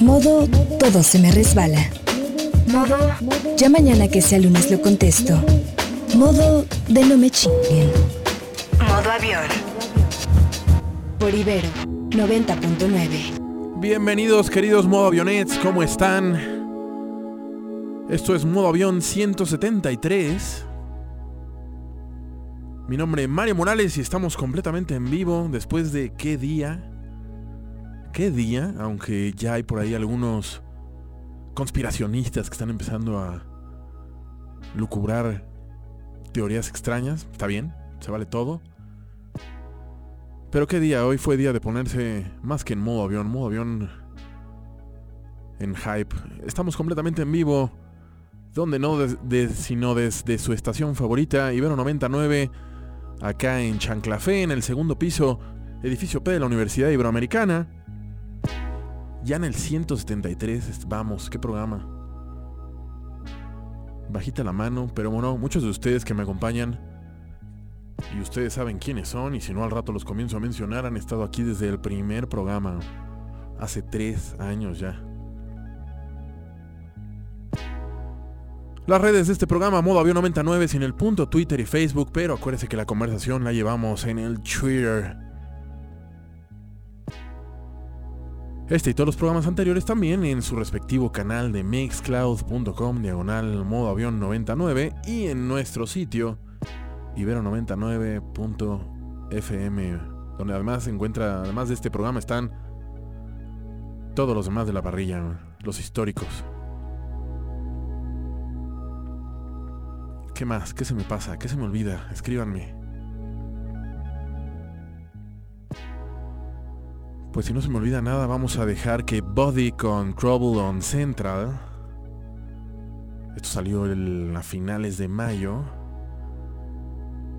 Modo todo se me resbala. Modo ya mañana que sea lunes lo contesto. Modo de no me chinguen. Modo avión. Por Ibero 90.9. Bienvenidos queridos Modo Avionets, ¿cómo están? Esto es Modo Avión 173. Mi nombre es Mario Morales y estamos completamente en vivo después de qué día. ¿Qué día? Aunque ya hay por ahí algunos conspiracionistas que están empezando a lucubrar teorías extrañas. Está bien, se vale todo. Pero qué día, hoy fue día de ponerse más que en modo avión, modo avión en hype. Estamos completamente en vivo, donde no sino desde su estación favorita, Ibero 99, acá en Chanclafé, en el segundo piso, edificio P de la Universidad Iberoamericana. Ya en el 173, vamos, qué programa. Bajita la mano, pero bueno, muchos de ustedes que me acompañan, y ustedes saben quiénes son, y si no al rato los comienzo a mencionar, han estado aquí desde el primer programa, hace tres años ya. Las redes de este programa, modo avión 99 sin el punto, Twitter y Facebook, pero acuérdense que la conversación la llevamos en el Twitter. Este y todos los programas anteriores también en su respectivo canal de mixcloud.com diagonal modo avión 99 y en nuestro sitio ibero99.fm donde además se encuentra, además de este programa están todos los demás de la parrilla, los históricos. ¿Qué más? ¿Qué se me pasa? ¿Qué se me olvida? Escríbanme. Pues si no se me olvida nada, vamos a dejar que Body con Trouble on Central. Esto salió a finales de mayo.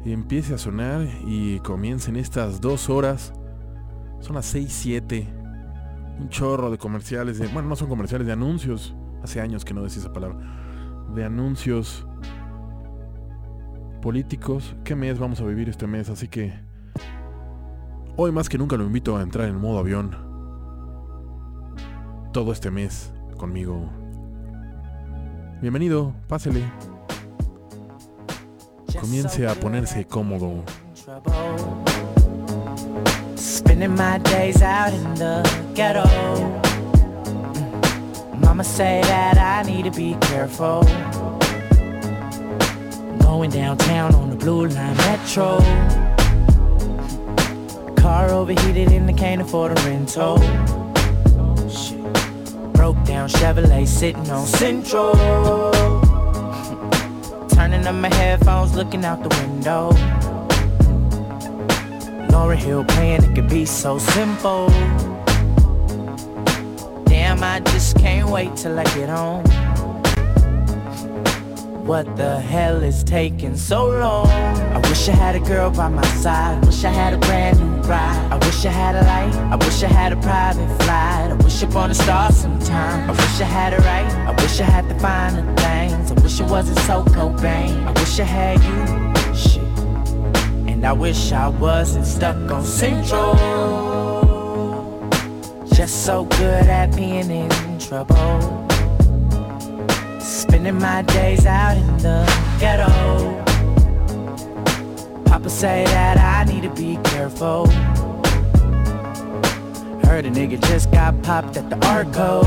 Y empiece a sonar y comiencen estas dos horas. Son las 6, 7. Un chorro de comerciales. De, bueno, no son comerciales, de anuncios. Hace años que no decía esa palabra. De anuncios políticos. ¿Qué mes vamos a vivir este mes? Así que Hoy más que nunca lo invito a entrar en modo avión. Todo este mes conmigo. Bienvenido, pásele. Comience a ponerse cómodo. Spending my days out in the ghetto. Mama say that I need to be careful. Going downtown on the blue line metro. Car overheated and I can't afford a rental. Broke down Chevrolet sitting on Central. Turning up my headphones, looking out the window. Laura Hill playing, it could be so simple. Damn, I just can't wait till I get home. What the hell is taking so long? I wish I had a girl by my side. Wish I had a brand new ride. I wish I had a light. I wish I had a private flight. I wish upon a star sometime. I wish I had it right. I wish I had the finer things. I wish it wasn't so Cobain. I wish I had you. Shit. And I wish I wasn't stuck on Central. Just so good at being in trouble. Spending my days out in the ghetto. Papa say that I need to be careful. Heard a nigga just got popped at the Arco.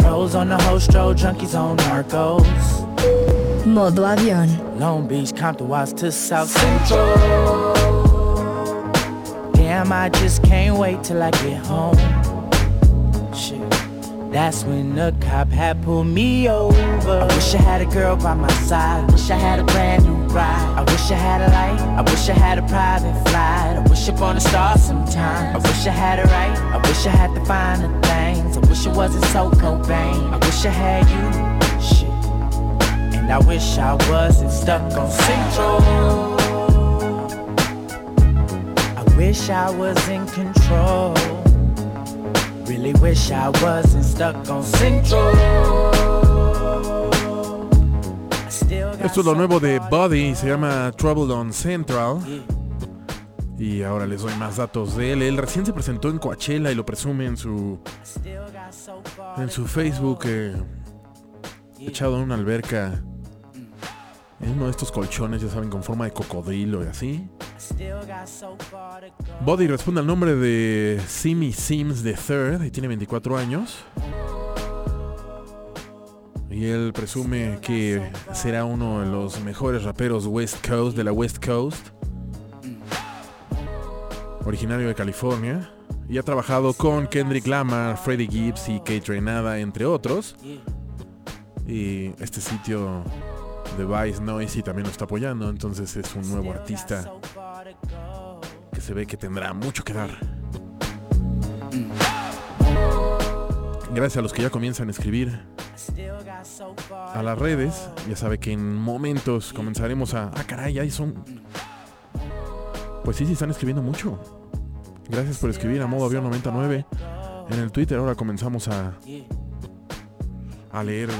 Pros on the hostro, junkies on narcos. Modo avión. Long Beach, Compton, Watts to South Central. Damn, I just can't wait till I get home. That's when the cop had pulled me over. I wish I had a girl by my side. Wish I had a brand new ride. I wish I had a light. I wish I had a private flight. I wish upon a star sometime. I wish I had it right. I wish I had the finer things. I wish it wasn't so Cobain. I wish I had you. Shit. And I wish I wasn't stuck on Central. I wish I was in control. Really wish I wasn't stuck on Central. Esto es lo nuevo de Buddy, se llama Trouble on Central. Y ahora les doy más datos de él. Él recién se presentó en Coachella y lo presume en su en su Facebook eh, echado en una alberca en uno de estos colchones, ya saben, con forma de cocodrilo y así. Body responde al nombre de Simi Sims III y tiene 24 años. Y él presume que será uno de los mejores raperos West Coast de la West Coast. Originario de California. Y ha trabajado con Kendrick Lamar, Freddie Gibbs y Kate Renada, entre otros. Y este sitio de Vice Noisy también lo está apoyando. Entonces es un nuevo artista que se ve que tendrá mucho que dar. Gracias a los que ya comienzan a escribir a las redes. Ya sabe que en momentos comenzaremos a... Ah, caray, ahí son... Pues sí, sí, están escribiendo mucho. Gracias por escribir a modo avión 99 en el Twitter. Ahora comenzamos a... A leer.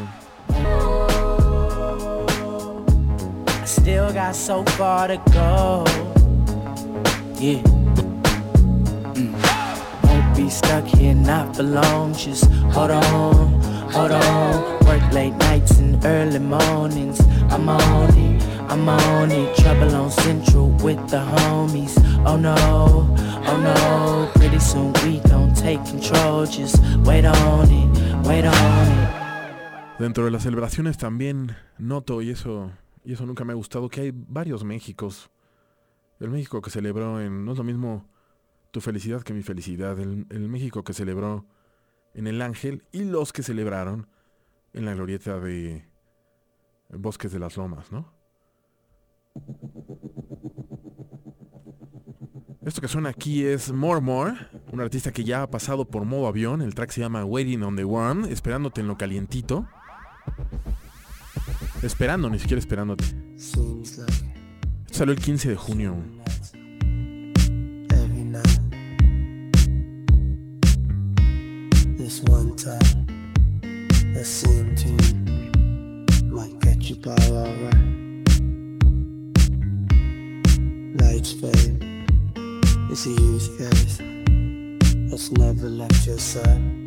Still got so far to go. Yeah. Mm. Won't be stuck here not for long. Just hold on, hold on. Work late nights and early mornings. I'm on it, I'm on it. Trouble on Central with the homies. Oh no, oh no. Pretty soon we gon' take control. Just wait on it, wait on it. Dentro de las celebraciones también noto, y eso y eso nunca me ha gustado, que hay varios Méxicos. El México que celebró en... No es lo mismo tu felicidad que mi felicidad. El, México que celebró en el Ángel y los que celebraron en la glorieta de Bosques de las Lomas, ¿no? Esto que suena aquí es More More, un artista que ya ha pasado por modo avión. El track se llama Waiting on the One, esperándote en lo calientito. Esperando, ni siquiera esperándote. salió el 15 de junio. Lights fade, it's a youth face that's never left your side.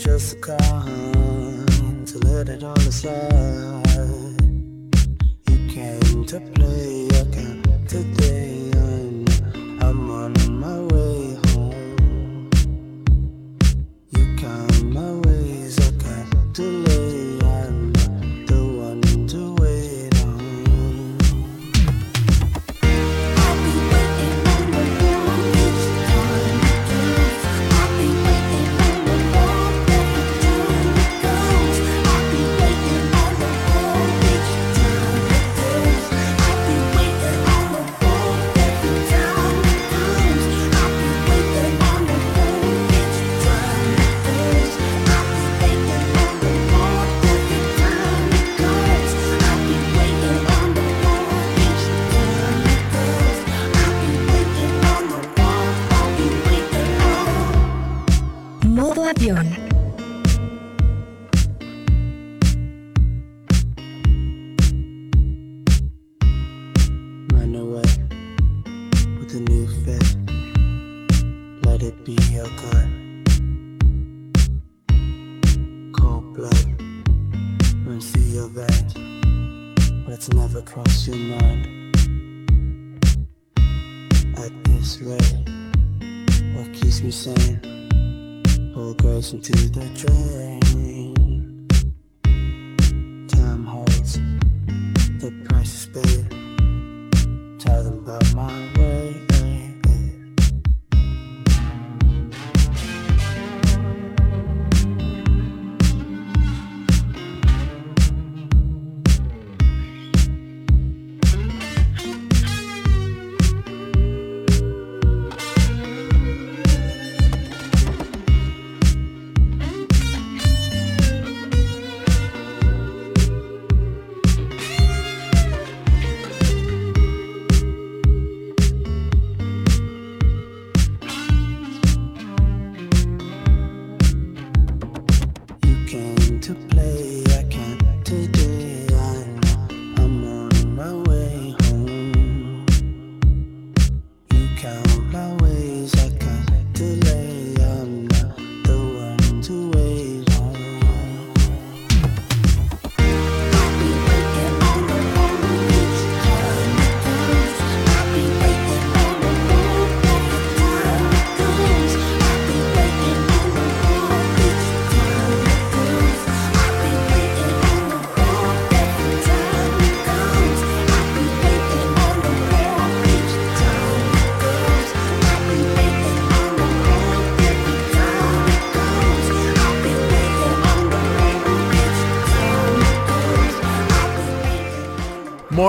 Just come to let it all aside. You came to play, came today.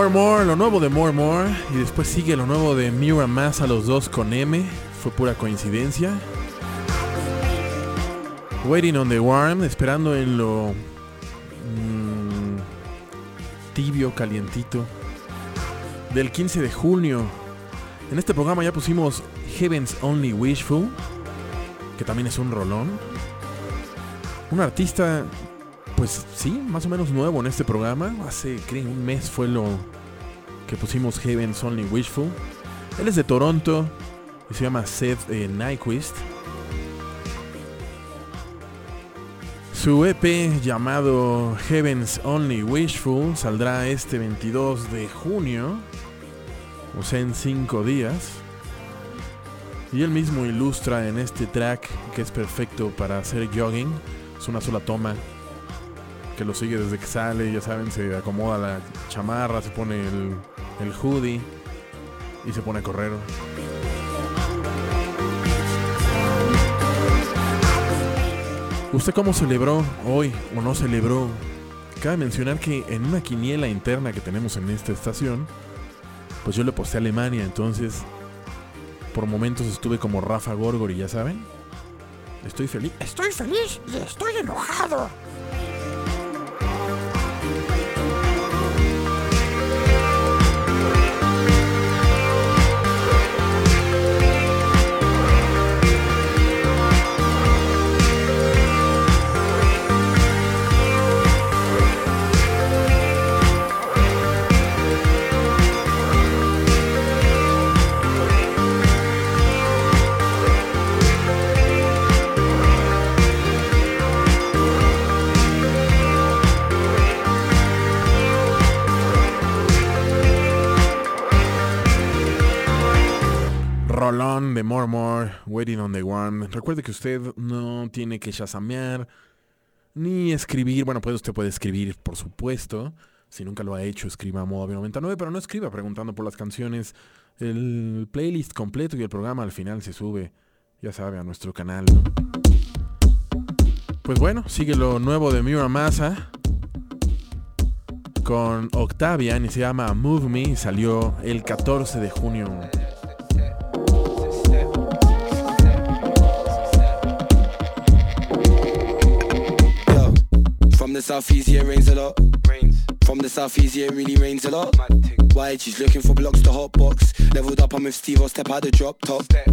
More More, lo nuevo de More More. Y después sigue lo nuevo de Mira Más a los dos con M. Fue pura coincidencia. Waiting on the Warm, esperando en lo mm, tibio, calientito. Del 15 de junio. En este programa ya pusimos Heaven's Only Wishful, que también es un rolón. Un artista pues sí, más o menos nuevo en este programa. Hace, creo, un mes fue lo que pusimos Heaven's Only Wishful. Él es de Toronto y se llama Seth eh, Nyquist. Su EP llamado Heaven's Only Wishful saldrá este 22 de junio, o sea, en 5 días. Y él mismo ilustra en este track que es perfecto para hacer jogging. Es una sola toma que lo sigue desde que sale, ya saben, se acomoda la chamarra, se pone el, el hoodie y se pone a correr. ¿Usted cómo celebró hoy o no celebró? Cabe mencionar que en una quiniela interna que tenemos en esta estación, pues yo le posté a Alemania, entonces por momentos estuve como Rafa Gorgori, ya saben. Estoy feliz. Estoy feliz y estoy enojado. De More More, Waiting on the One. Recuerde que usted no tiene que chasamear ni escribir. Bueno, pues usted puede escribir, por supuesto. Si nunca lo ha hecho, escriba a modo 99, pero no escriba preguntando por las canciones. El playlist completo y el programa al final se sube, ya sabe, a nuestro canal. Pues bueno, sigue lo nuevo de Mira Massa con Octavian y se llama Move Me. Salió el 14 de junio. The southeast, yeah, rains a lot. Rains. From the southeast, yeah, it really rains a lot. Why she's looking for blocks to hot box. Leveled up, I'm with Steve, I'll step out the drop top. Step.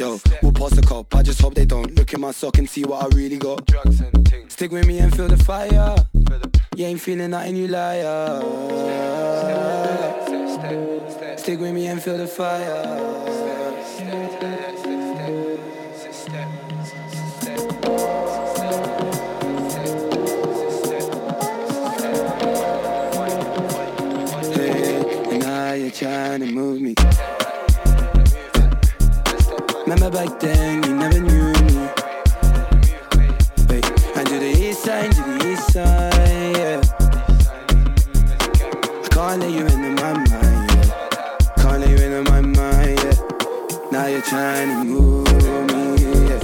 Yo, we'll pass the cop. I just hope they don't look in my sock and see what I really got. Drugs and things. Stick with me and feel the fire. You ain't feeling nothing, you liar. Stick with me and feel the fire. Trying to move me. Remember back then, you never knew me. Wait, and to the east side, to the east side, yeah. I can't let you into my mind, yeah. Can't let you into my mind, yeah. Now you're trying to move me, yeah.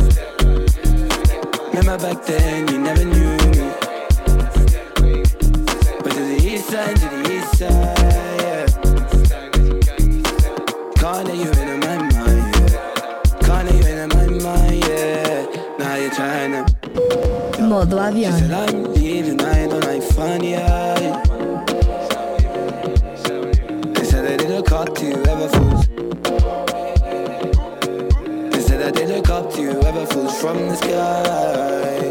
Remember back then, you never knew me. But to the east side, Modo avión. From the sky,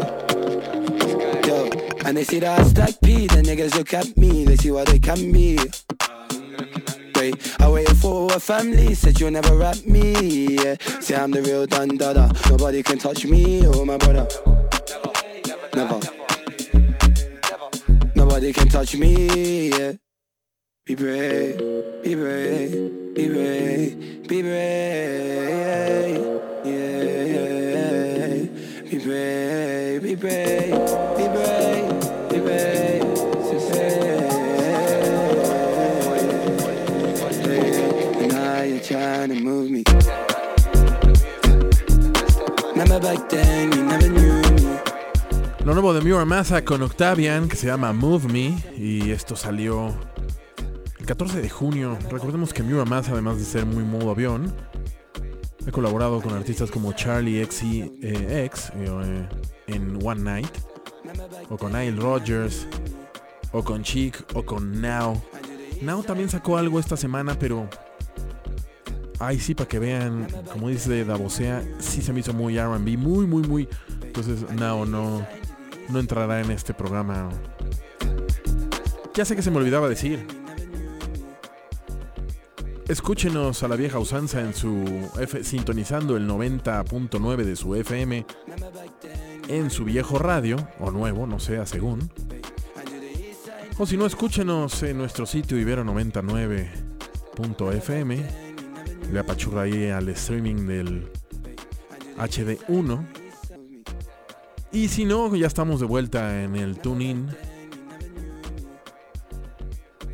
yo, and they see that I stack P. The niggas look at me, they see what they can be. I waited for a family, said you'll never rap me. Yeah. Say I'm the real dun dada. Nobody can touch me or my brother. Never. Nobody can touch me. Yeah. Be brave, be brave, be brave, be brave. Yeah. Be brave, be brave, be brave, be brave. Yeah. Now you're trying to move me. Remember back then, you never knew. Lo nuevo de Mura Massa con Octavian que se llama Move Me y esto salió el 14 de junio. Recordemos que Mura Massa, además de ser muy modo avión, ha colaborado con artistas como Charlie XCX eh, eh, en One Night, o con Nile Rogers, o con Chic, o con Now. Now también sacó algo esta semana, pero Ay, sí, para que vean, como dice Davosea, sí se me hizo muy RB, muy, muy, muy. Entonces, no, no, no entrará en este programa. Ya sé que se me olvidaba decir. Escúchenos a la vieja usanza en su sintonizando el 90.9 de su FM en su viejo radio, o nuevo, no sé, según. O si no, escúchenos en nuestro sitio ibero99.fm le apachurra ahí al streaming del HD1. Y si no, ya estamos de vuelta en el TuneIn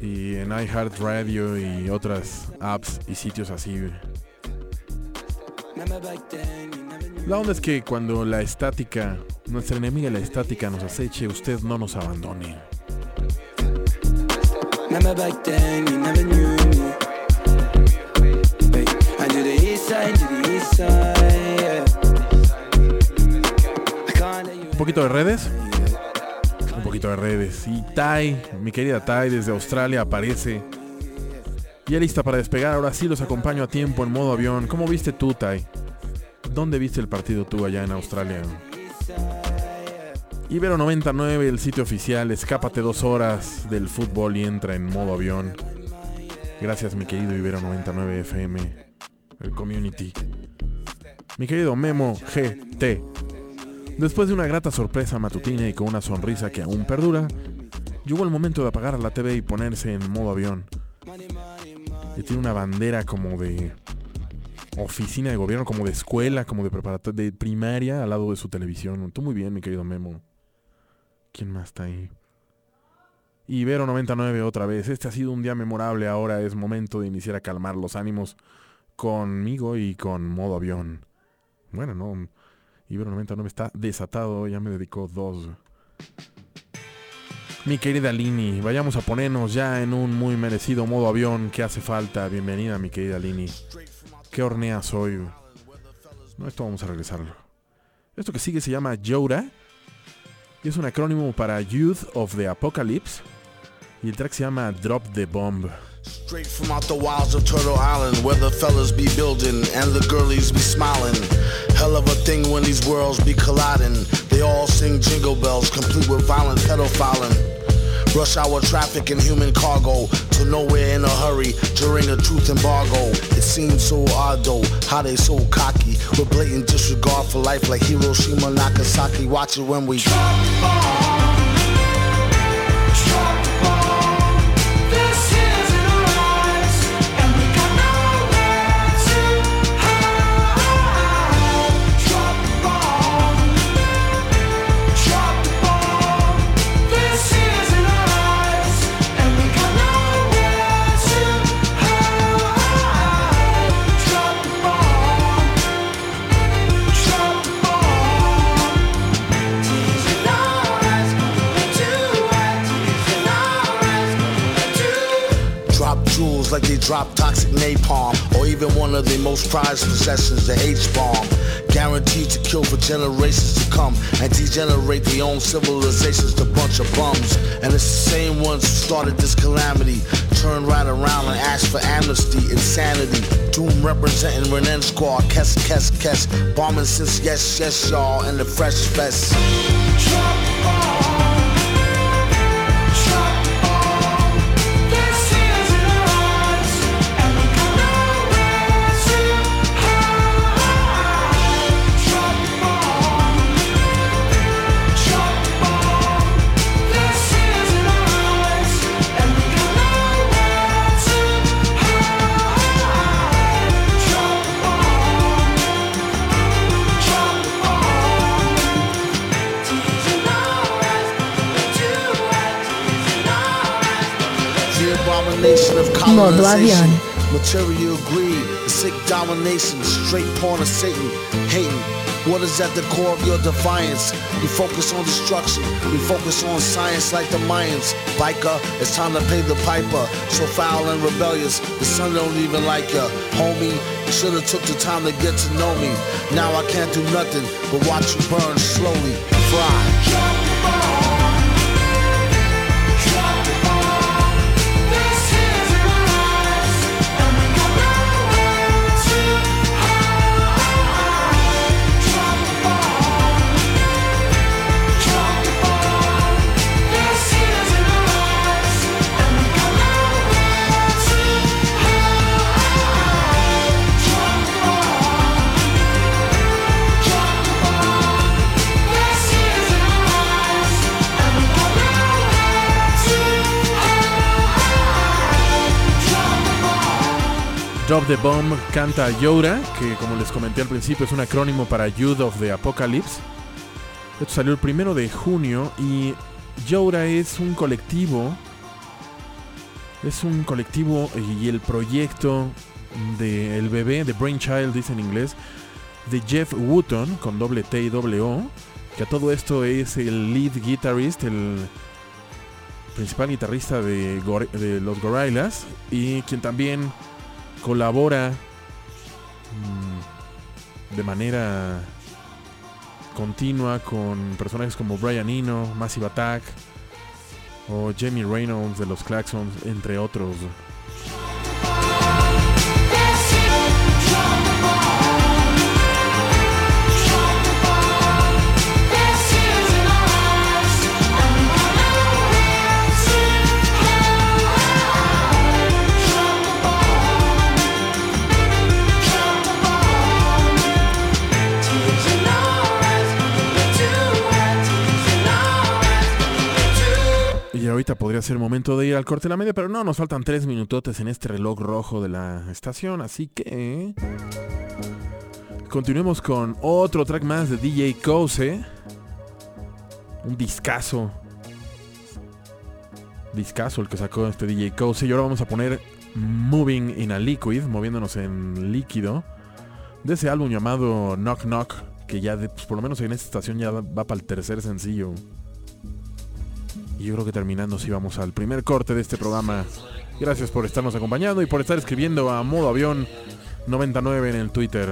y en iHeartRadio y otras apps y sitios así. La onda es que cuando la estática, nuestra enemiga la estática nos aceche, usted no nos abandone. Un poquito de redes. Un poquito de redes. Y Tai, mi querida Tai desde Australia aparece. Ya lista para despegar. Ahora sí los acompaño a tiempo en modo avión. ¿Cómo viste tú, Tai? ¿Dónde viste el partido tú allá en Australia? Ibero 99, el sitio oficial. Escápate dos horas del fútbol y entra en modo avión. Gracias, mi querido Ibero 99 FM el community. Mi querido Memo GT. Después de una grata sorpresa matutina y con una sonrisa que aún perdura, llegó el momento de apagar la TV y ponerse en modo avión. Y tiene una bandera como de oficina de gobierno, como de escuela, como de preparatoria, de primaria al lado de su televisión. Tú muy bien, mi querido Memo. ¿Quién más está ahí? Ibero 99 otra vez. Este ha sido un día memorable. Ahora es momento de iniciar a calmar los ánimos conmigo y con modo avión. Bueno, no. Ibero 99 está desatado, ya me dedicó dos. Mi querida Lini, vayamos a ponernos ya en un muy merecido modo avión que hace falta. Bienvenida, mi querida Lini. Qué hornea soy. No, esto vamos a regresarlo. Esto que sigue se llama Yoda. Y es un acrónimo para Youth of the Apocalypse. Y el track se llama Drop the Bomb. Straight from out the wilds of Turtle Island, where the fellas be building and the girlies be smiling. Hell of a thing when these worlds be colliding. They all sing jingle bells, complete with violent pedophiling. Rush hour traffic and human cargo to nowhere in a hurry during a truth embargo. It seems so odd though, how they so cocky with blatant disregard for life like Hiroshima, Nagasaki. Watch it when we drop most prized possessions, the H-bomb. Guaranteed to kill for generations to come and degenerate their own civilizations to bunch of bums. And it's the same ones who started this calamity. Turn right around and ask for amnesty, insanity. Doom representing Renan Squad, Kess, Kess, Kess. Bombing since yes, yes, y'all, and the fresh fest. Material greed, sick domination, straight porn of Satan, hating. What is at the core of your defiance? You focus on destruction, we focus on science like the Mayans. Biker, it's time to pay the piper. So foul and rebellious, the sun don't even like ya. Homie, should've took the time to get to know me. Now I can't do nothing but watch you burn slowly. Fly. Drop the Bomb canta Yoda, que como les comenté al principio es un acrónimo para Youth of the Apocalypse. Esto salió el primero de junio y Yoda es un colectivo. Es un colectivo y el proyecto de El bebé, de Brainchild dice en inglés, de Jeff Wooton, con doble T y doble O, que a todo esto es el lead guitarist, el principal guitarrista de, de los Gorillaz y quien también colabora mm, de manera continua con personajes como Brian Eno, Massive Attack o Jamie Reynolds de los Claxons, entre otros. Ahorita podría ser momento de ir al corte de la media, pero no, nos faltan tres minutotes en este reloj rojo de la estación, así que... Continuemos con otro track más de DJ Kose. Un discazo. Discazo el que sacó este DJ Kose. Y ahora vamos a poner Moving in a Liquid, moviéndonos en líquido. De ese álbum llamado Knock Knock, que ya de- pues, por lo menos en esta estación ya va para el tercer sencillo. Y yo creo que terminando si vamos al primer corte de este programa. Gracias por estarnos acompañando y por estar escribiendo a modo avión 99 en el Twitter.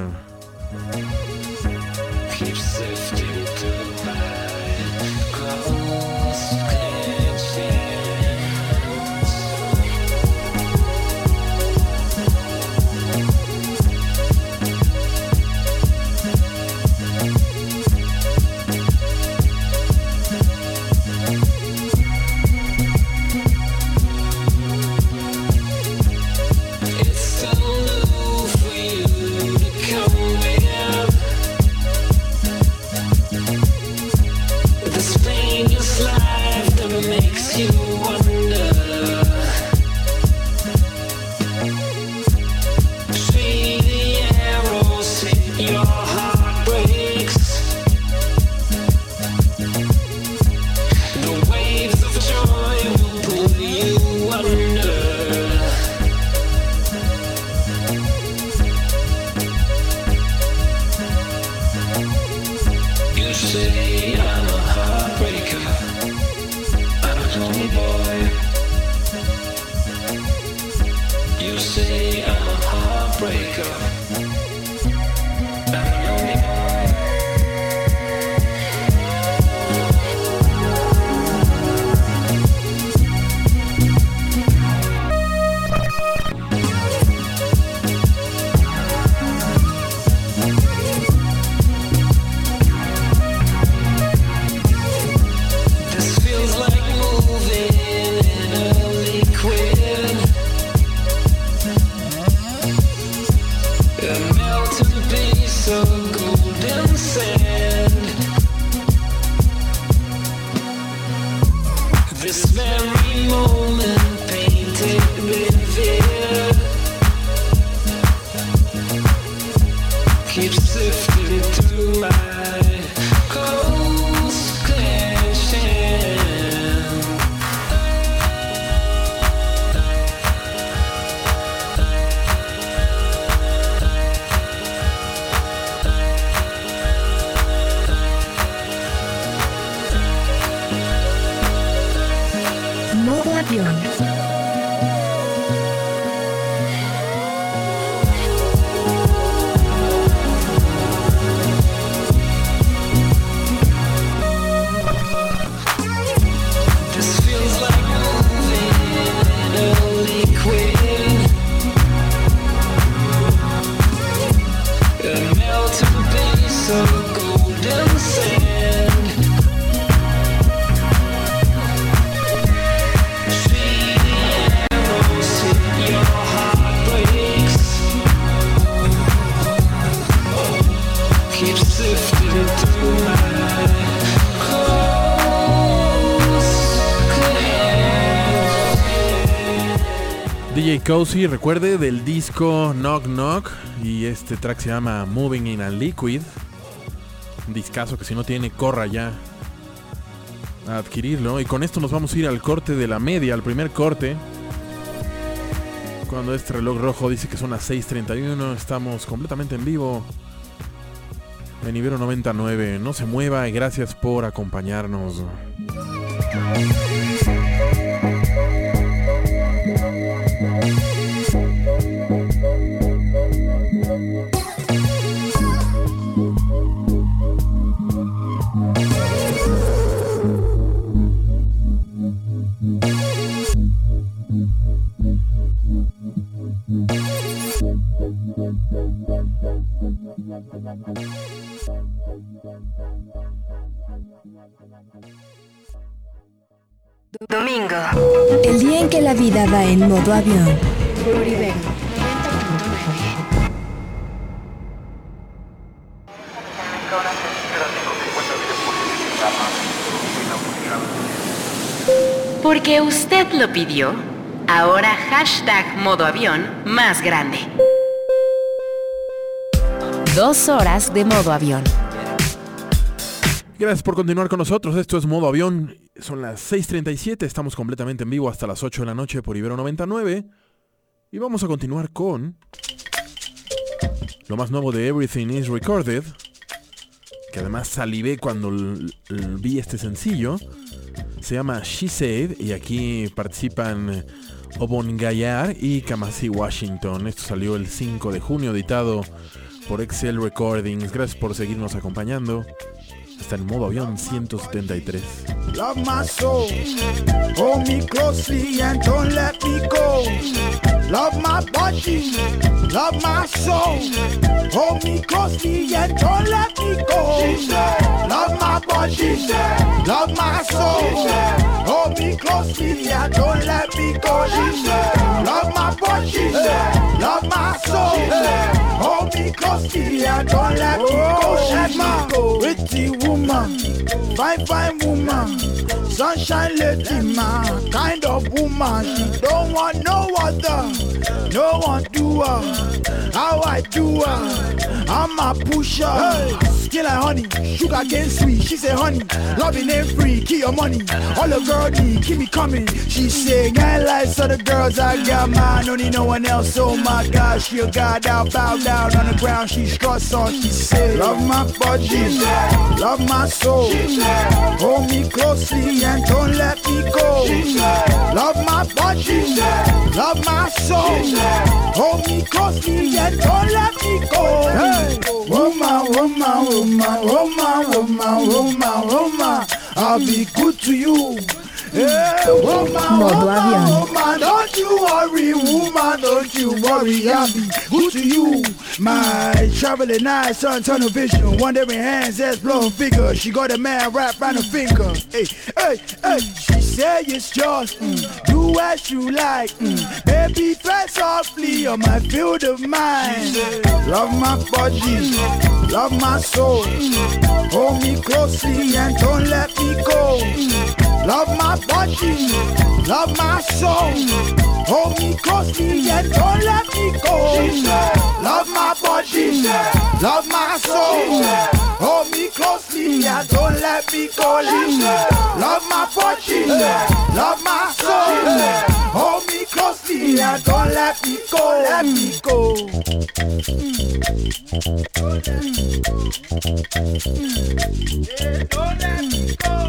Cozy, recuerde del disco Knock Knock y este track se llama Moving in a Liquid. Un discazo que si no tiene, corra ya a adquirirlo. Y con esto nos vamos a ir al corte de la media, al primer corte. Cuando este reloj rojo dice que son las 6.31, estamos completamente en vivo en Ibero 99. No se mueva y gracias por acompañarnos. Modo avión. Por Ibero. Porque usted lo pidió, ahora hashtag modo avión más grande. Dos horas de modo avión. Gracias por continuar con nosotros. Esto es Modo Avión. Son las 6:37. Estamos completamente en vivo hasta las 8 de la noche por Ibero 99. Y vamos a continuar con lo más nuevo de Everything is Recorded. Que además salivé cuando vi este sencillo. Se llama She Said. Y aquí participan Obon Gayar y Kamasi Washington. Esto salió el 5 de junio, editado por Excel Recordings. Gracias por seguirnos acompañando. Está en modo avión 173. Love my soul. Hold me closely and don't let me go. Love my body. Love my soul. Hold me closely and don't let me go. Love my body. Love my soul. Hold me and don't let me go. Love my body. Love my soul. Hold me closely and don't let me go. Oh, She's my pretty woman. Fine, fine woman. Sunshine lady, man. Kind of woman. She don't want no other. No one do her. How I do her. I'm a pusher. Skin like honey. Sugar cane sweet. She say honey. Loving ain't free. Keep your money. All the girl need. Keep me coming. She say, I like other girls. I got mine. Need no one else. Oh my God. She a god out. Bow down on the ground. She struts on. She say, Love my body. Love my soul. Hold me closely and don't let me go. Love my body. Love my soul. Hold me closely and don't let me go. Hey, woman, woman, woman, woman, woman, woman, woman. I'll be good to you. Hey, woman, woman, woman, don't you worry, woman, don't you worry, I'll be good to you. My traveling eyes, sun tunnel vision, wandering hands, ass blowing figure. She got a man wrapped around her finger. Hey, hey, hey, she say it's yours, mm, do as you like. Mm. Baby, fly softly on my field of mind. Love my body, love my soul. Hold me closely and don't let me go. Love my body, love my soul. Hold me closely and don't let me go. Love my body, love my soul. Hold me closely and don't let me go. Love my body, love my soul. Hold me closely and don't let me go, let me go, mm. Mm. let me go.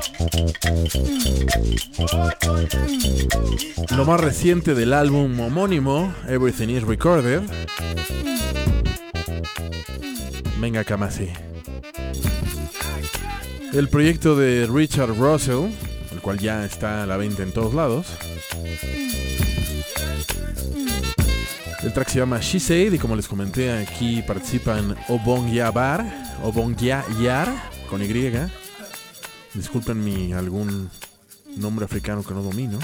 Mm. Lo más reciente del álbum homónimo, Everything is Recorded. Venga, Kamasi. El proyecto de Richard Russell, el cual ya está a la venta en todos lados. El track se llama She Said y como les comenté aquí participan Obong Yabar, Obong Yar con Y. Disculpen mi algún nombre africano que no domino.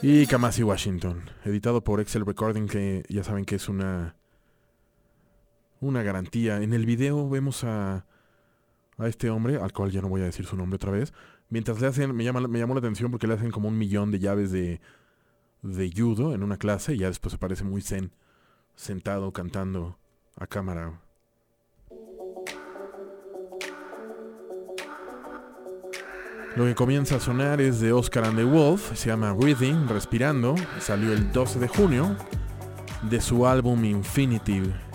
Y Kamasi Washington, editado por Excel Recording, que ya saben que es una una garantía. En el video vemos a, a este hombre, al cual ya no voy a decir su nombre otra vez, mientras le hacen, me, llama, me llamó la atención porque le hacen como un millón de llaves de, de judo en una clase y ya después se parece muy zen, sentado cantando a cámara. Lo que comienza a sonar es de Oscar and the Wolf, se llama Breathing, Respirando, salió el 12 de junio de su álbum Infinitive.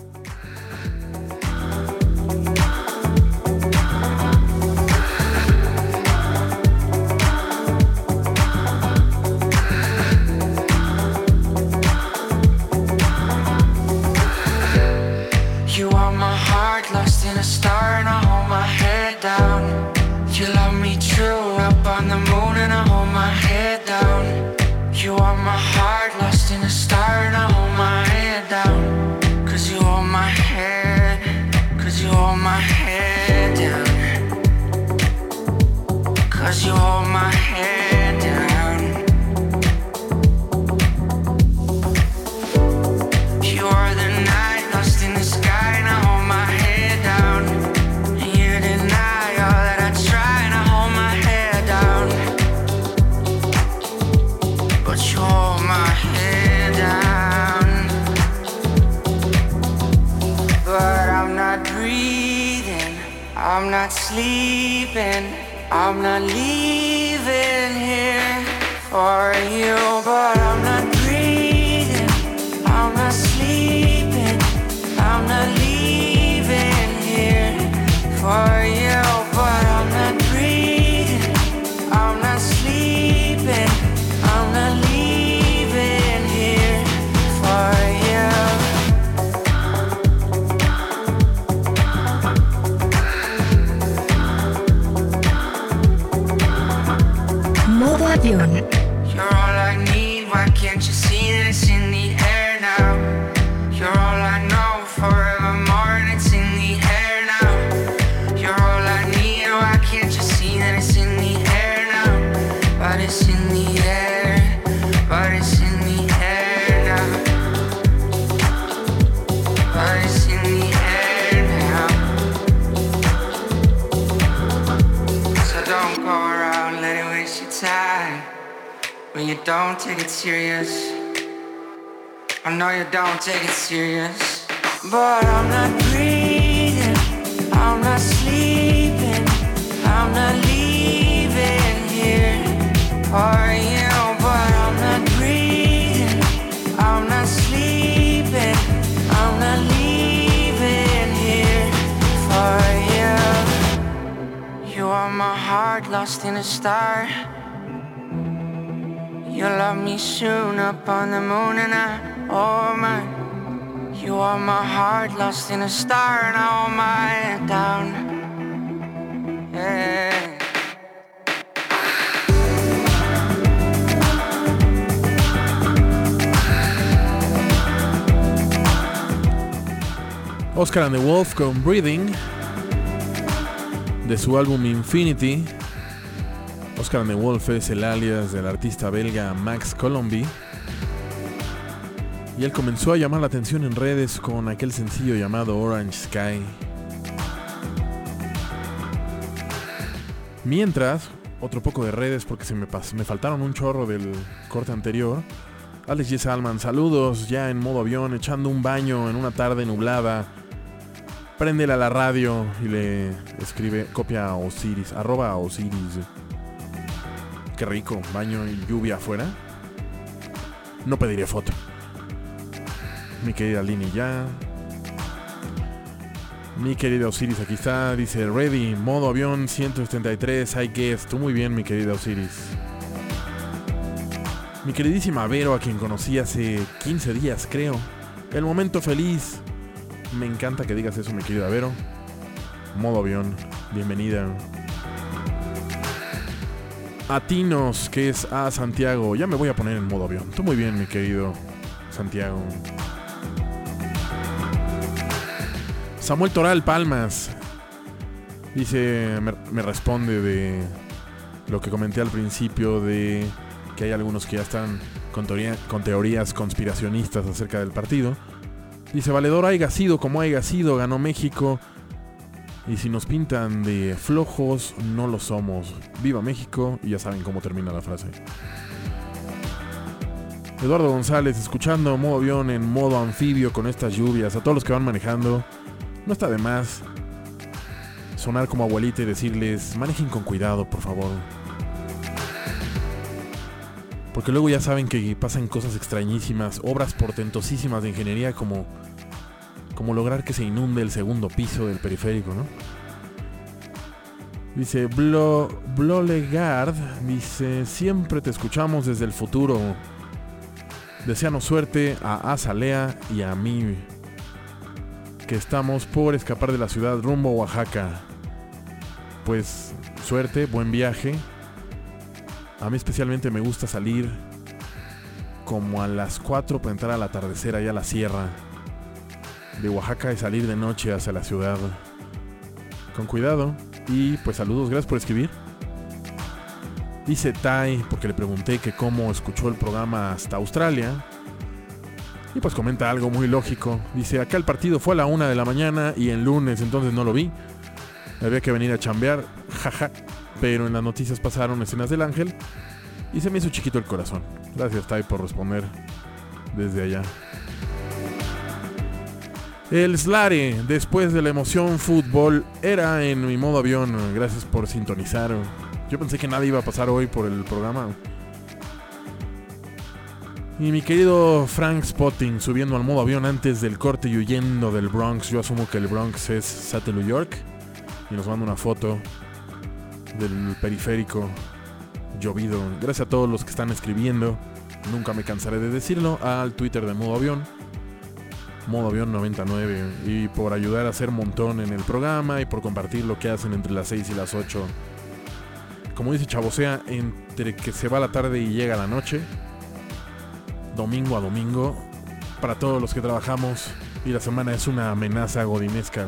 Take it serious, lost in my. Oscar and the Wolf con Breathing de su álbum Infinity. Oscar and the Wolf es el alias del artista belga Max Colomby. Y él comenzó a llamar la atención en redes con aquel sencillo llamado Orange Sky. Mientras, otro poco de redes porque se me, me faltaron un chorro del corte anterior. Alex G. Salman, saludos ya en modo avión, echando un baño en una tarde nublada. Préndele a la radio y le escribe, copia a Osiris, arroba a Osiris. Qué rico, baño y lluvia afuera. No pediré foto. Mi querida Lini ya. Mi querida Osiris, aquí está. Dice, ready, modo avión 173, I guess. Tú muy bien, mi querida Osiris. Mi queridísima Vero, a quien conocí hace 15 días, creo. El momento feliz. Me encanta que digas eso, mi querida Vero. Modo avión, bienvenida. A Tinos, que es a Santiago. Ya me voy a poner en modo avión. Tú muy bien, mi querido Santiago. Samuel Toral Palmas. Dice, me, responde de lo que comenté al principio de que hay algunos que ya están con, con teorías conspiracionistas acerca del partido. Dice, Valedor haya sido como haya sido, ganó México. Y si nos pintan de flojos, no lo somos. Viva México, y ya saben cómo termina la frase. Eduardo González, escuchando modo avión en modo anfibio con estas lluvias. A todos los que van manejando, no está de más sonar como abuelita y decirles, manejen con cuidado, por favor. Porque luego ya saben que pasan cosas extrañísimas, obras portentosísimas de ingeniería como, como lograr que se inunde el segundo piso del periférico, ¿no? Dice Blo, Blolegard, dice, siempre te escuchamos desde el futuro. Deseanos suerte a Azalea y a mí, que estamos por escapar de la ciudad rumbo a Oaxaca. Pues suerte, buen viaje. A mí especialmente me gusta salir como a las 4 para entrar al atardecer allá a la sierra de Oaxaca y salir de noche hacia la ciudad. Con cuidado y pues saludos, gracias por escribir. Dice Tai, porque le pregunté que cómo escuchó el programa hasta Australia. Y pues comenta algo muy lógico. Dice, acá el partido fue a la una de la mañana y en lunes entonces no lo vi. Había que venir a chambear, jaja. Pero en las noticias pasaron escenas del ángel y se me hizo chiquito el corazón. Gracias, Tai, por responder desde allá. El Slare, después de la emoción fútbol, era en mi modo avión. Gracias por sintonizar. Yo pensé que nada iba a pasar hoy por el programa. Y mi querido Frank Spotting subiendo al modo avión antes del corte y huyendo del Bronx. Yo asumo que el Bronx es Satellite York. Y nos manda una foto del periférico llovido. Gracias a todos los que están escribiendo. Nunca me cansaré de decirlo. Al Twitter de modo avión. Modo avión 99. Y por ayudar a hacer montón en el programa. Y por compartir lo que hacen entre las 6 y las 8. Como dice Chabosea, entre que se va la tarde y llega la noche. Domingo a domingo. Para todos los que trabajamos. Y la semana es una amenaza godinesca.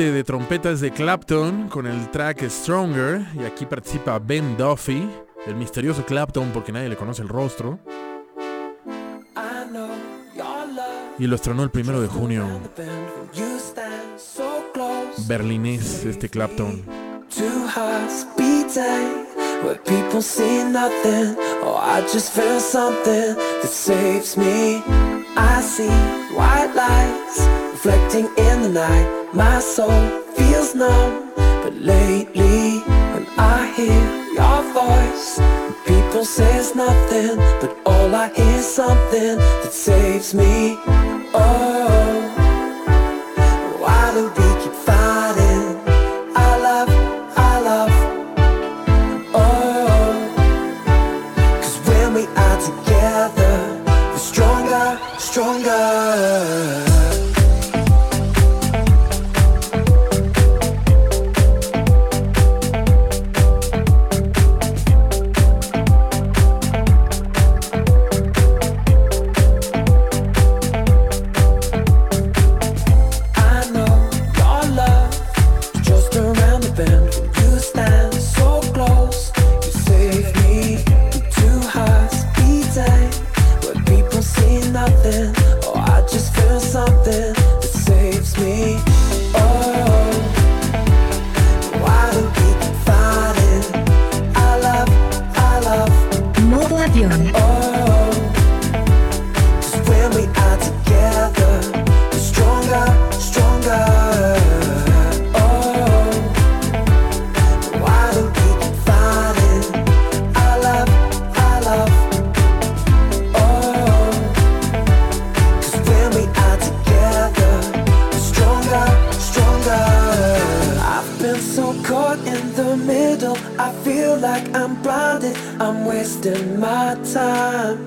De trompetas de Clapton con el track Stronger. Y aquí participa Ben Duffy, el misterioso Clapton porque nadie le conoce el rostro. Y lo estrenó el primero de junio. Berlinés, este Clapton. Where people see nothing. That saves me. I see white lights reflecting in the night. My soul feels numb, but lately when I hear your voice, people says nothing, but all I hear is something that saves me. Oh. Still I feel like I'm blinded. I'm wasting my time.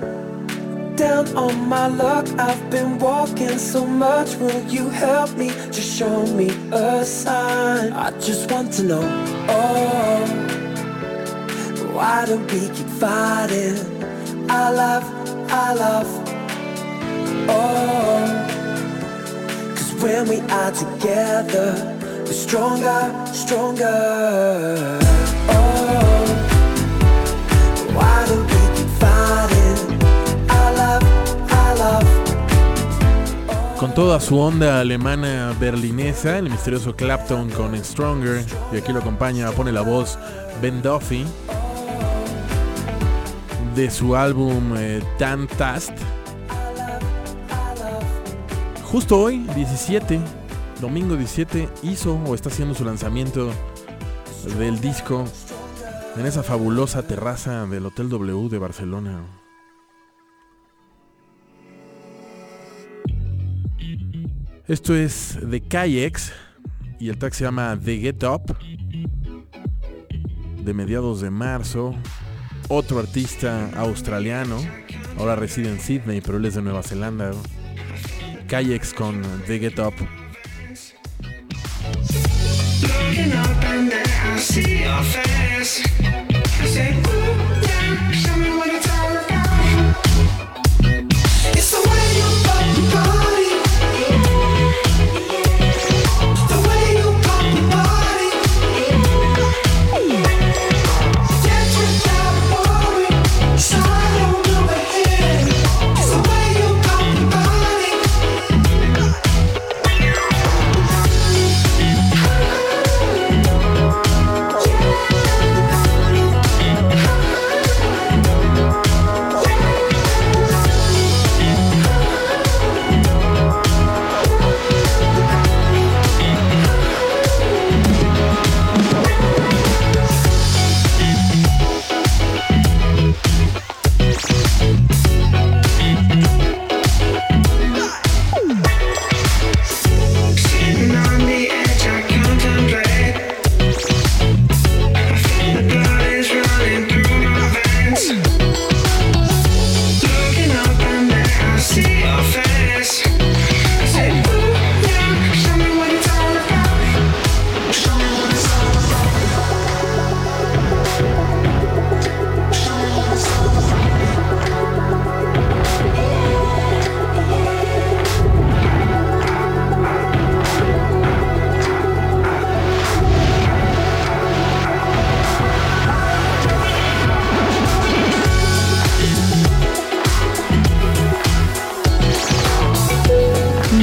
Down on my luck, I've been walking so much. Will you help me? Just show me a sign. I just want to know. Oh, why do we keep fighting? I love, I love. Oh, cause when we are together stronger, stronger. Oh. Con toda su onda alemana berlinesa, el misterioso Clapton con Stronger, y aquí lo acompaña, pone la voz Ben Duffy, de su álbum eh, Tast. Justo hoy, 17 domingo 17 hizo o está haciendo su lanzamiento del disco en esa fabulosa terraza del Hotel W de Barcelona. Esto es de Kayex y el track se llama The Get Up de mediados de marzo. Otro artista australiano, ahora reside en Sydney, pero él es de Nueva Zelanda. Kayex con The Get Up. Looking up and then I see your face. I say, ooh,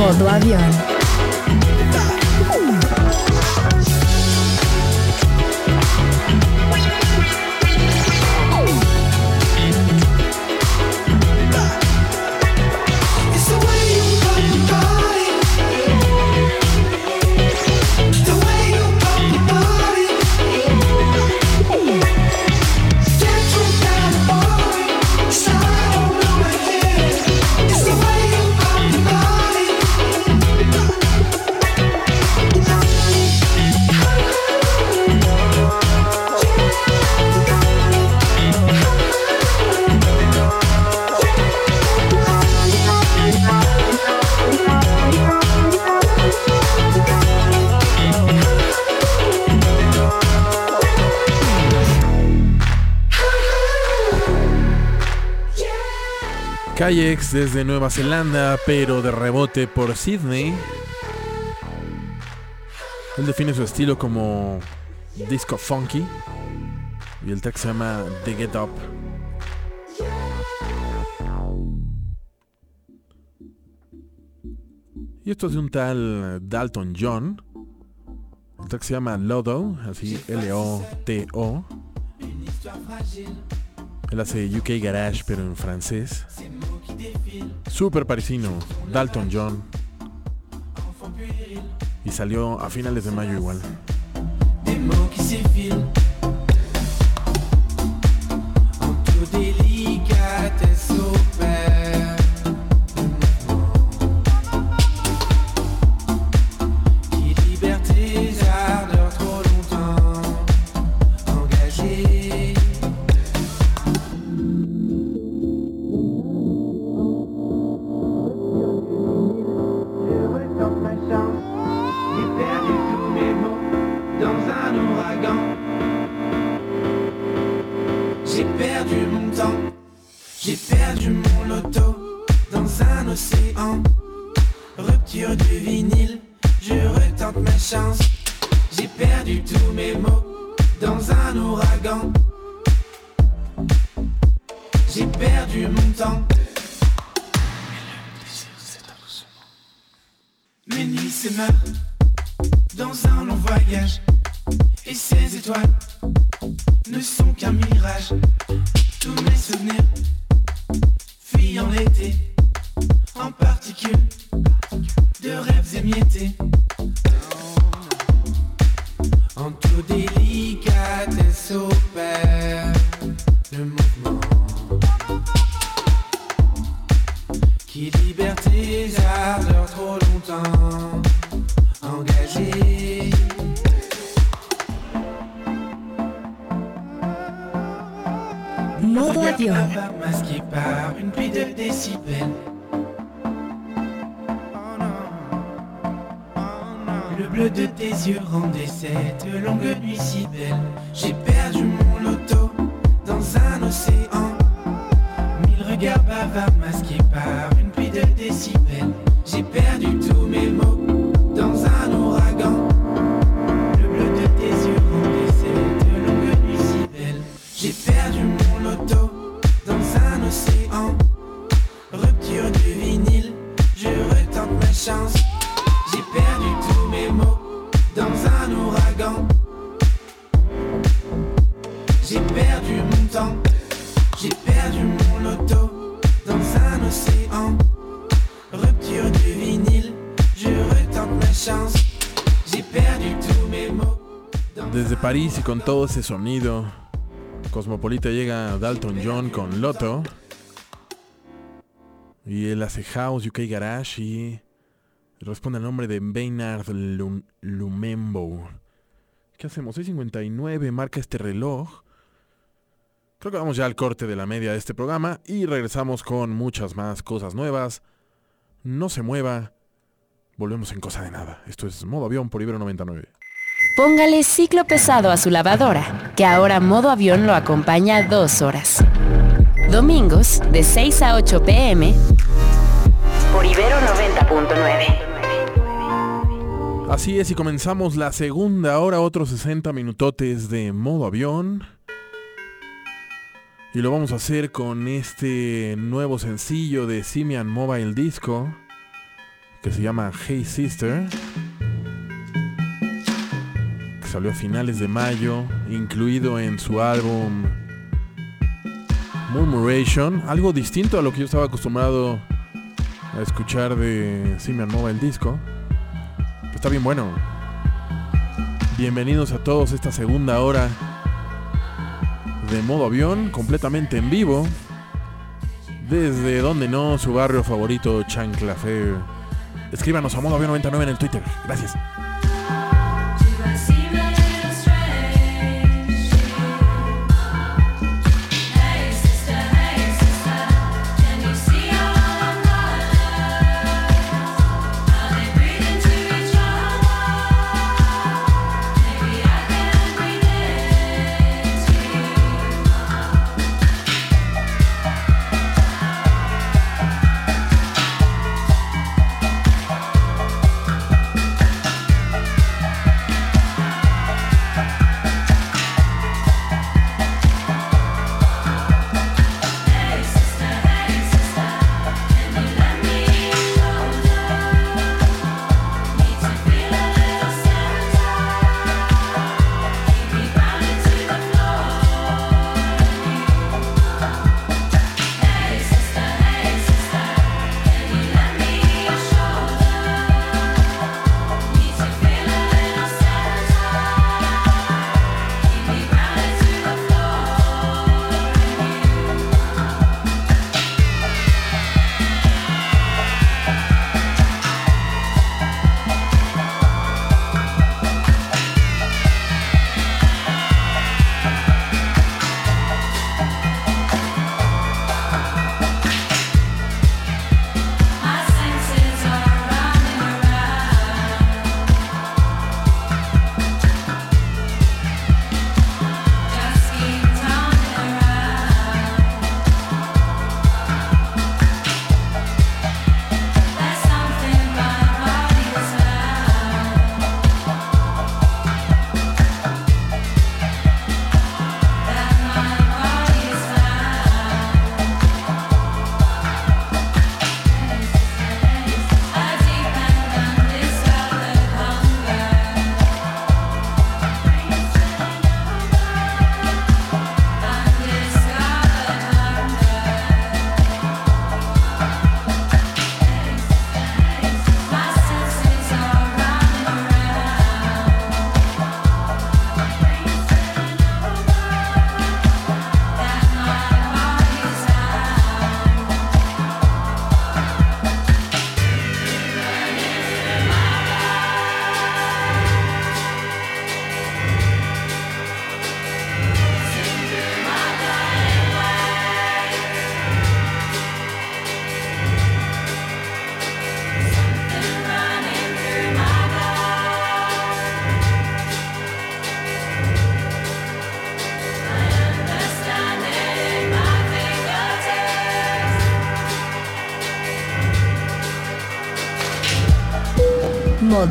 Modo avión. Kayex desde Nueva Zelanda, pero de rebote por Sydney. Él define su estilo como disco funky y el track se llama The Get Up. Y esto es de un tal Dalton John. El track se llama Lodo, así L-O-T-O. Él hace UK Garage, pero en francés. Super parisino, Dalton John. Y salió a finales de mayo igual. J'ai perdu mon loto dans un océan. Rupture du vinyle, je retente ma chance. J'ai perdu tous mes mots dans un ouragan. J'ai perdu mon temps. Mes nuits se meurent dans un long voyage. Et ces étoiles ne sont qu'un mirage. Tous mes souvenirs fuyant l'été en particules de rêves émiettés. En tout délicatesse opère le mouvement qui libère tes ardeurs trop longtemps engagées. Avión. Masqué par une pluie de décibels. Le bleu de tes yeux rendait cette longue nuit si belle. J'ai perdu mon loto dans un océan. Mille regards bavards masqués par une pluie de décibels. J'ai perdu con todo ese sonido, Cosmopolita llega Dalton John con Loto. Y él hace House, UK Garage y responde al nombre de Baynard Lum- Lumembo. ¿Qué hacemos? 6.59 marca este reloj. Creo que vamos ya al corte de la media de este programa y regresamos con muchas más cosas nuevas. No se mueva. Volvemos en cosa de nada. Esto es Modo Avión por Ibero 99. Póngale ciclo pesado a su lavadora, que ahora modo avión lo acompaña dos horas. Domingos, de 6 a 8 pm, por Ibero 90.9. Así es, y comenzamos la segunda hora, otros 60 minutotes de modo avión. Y lo vamos a hacer con este nuevo sencillo de Simian Mobile Disco, que se llama Hey Sister, salió a finales de mayo, incluido en su álbum Murmuration, algo distinto a lo que yo estaba acostumbrado a escuchar de Simian Mobile Disco. Está bien bueno. Bienvenidos a todos esta segunda hora de modo avión, completamente en vivo. Desde donde no, su barrio favorito, Chanclafer. Escríbanos a modo avión 99 en el Twitter. Gracias.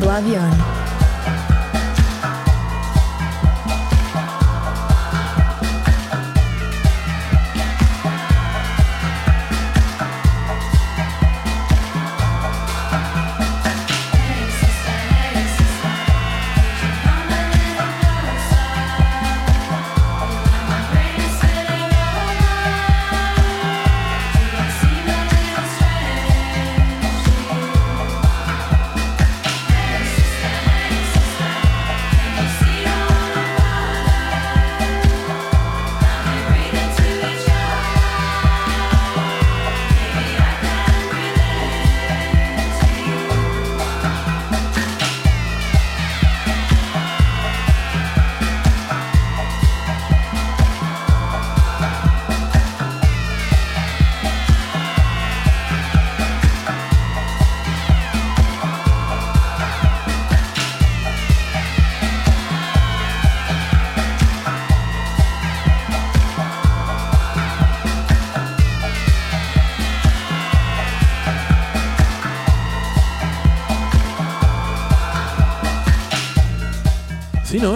Modo avión.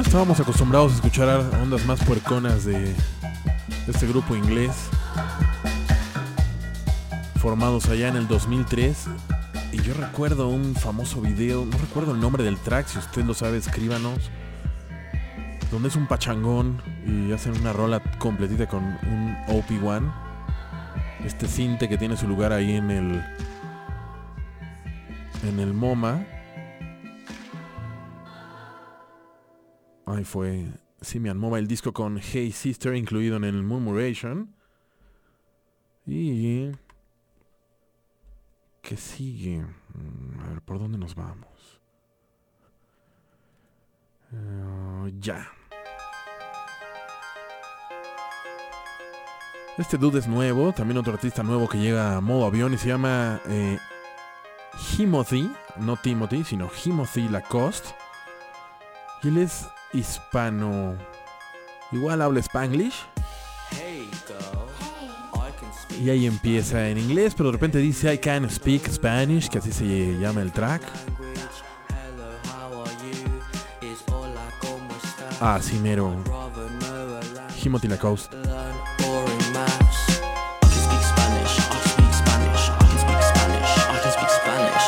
Estábamos acostumbrados a escuchar ondas más puerconas de, este grupo inglés. Formados allá en el 2003. Y yo recuerdo un famoso video, no recuerdo el nombre del track, si usted lo sabe, escríbanos. Donde es un pachangón y hacen una rola completita con un OP1. Este cinte que tiene su lugar ahí en el. En el MoMA. Ahí fue Simian el disco con Hey Sister incluido en el Murmuration. Y... ¿Qué sigue? Mm, A ver, ¿por dónde nos vamos? Eh, ya. Este dude es nuevo, también otro artista nuevo que llega a modo avión y se llama eh, no Timothy, sino Timothy Lacoste. Y él es hispano. Igual habla spanglish. Y ahí empieza en inglés, pero de repente dice I can speak Spanish, que así se llama el track. Ah, sí, mero. Timothy Lacoste.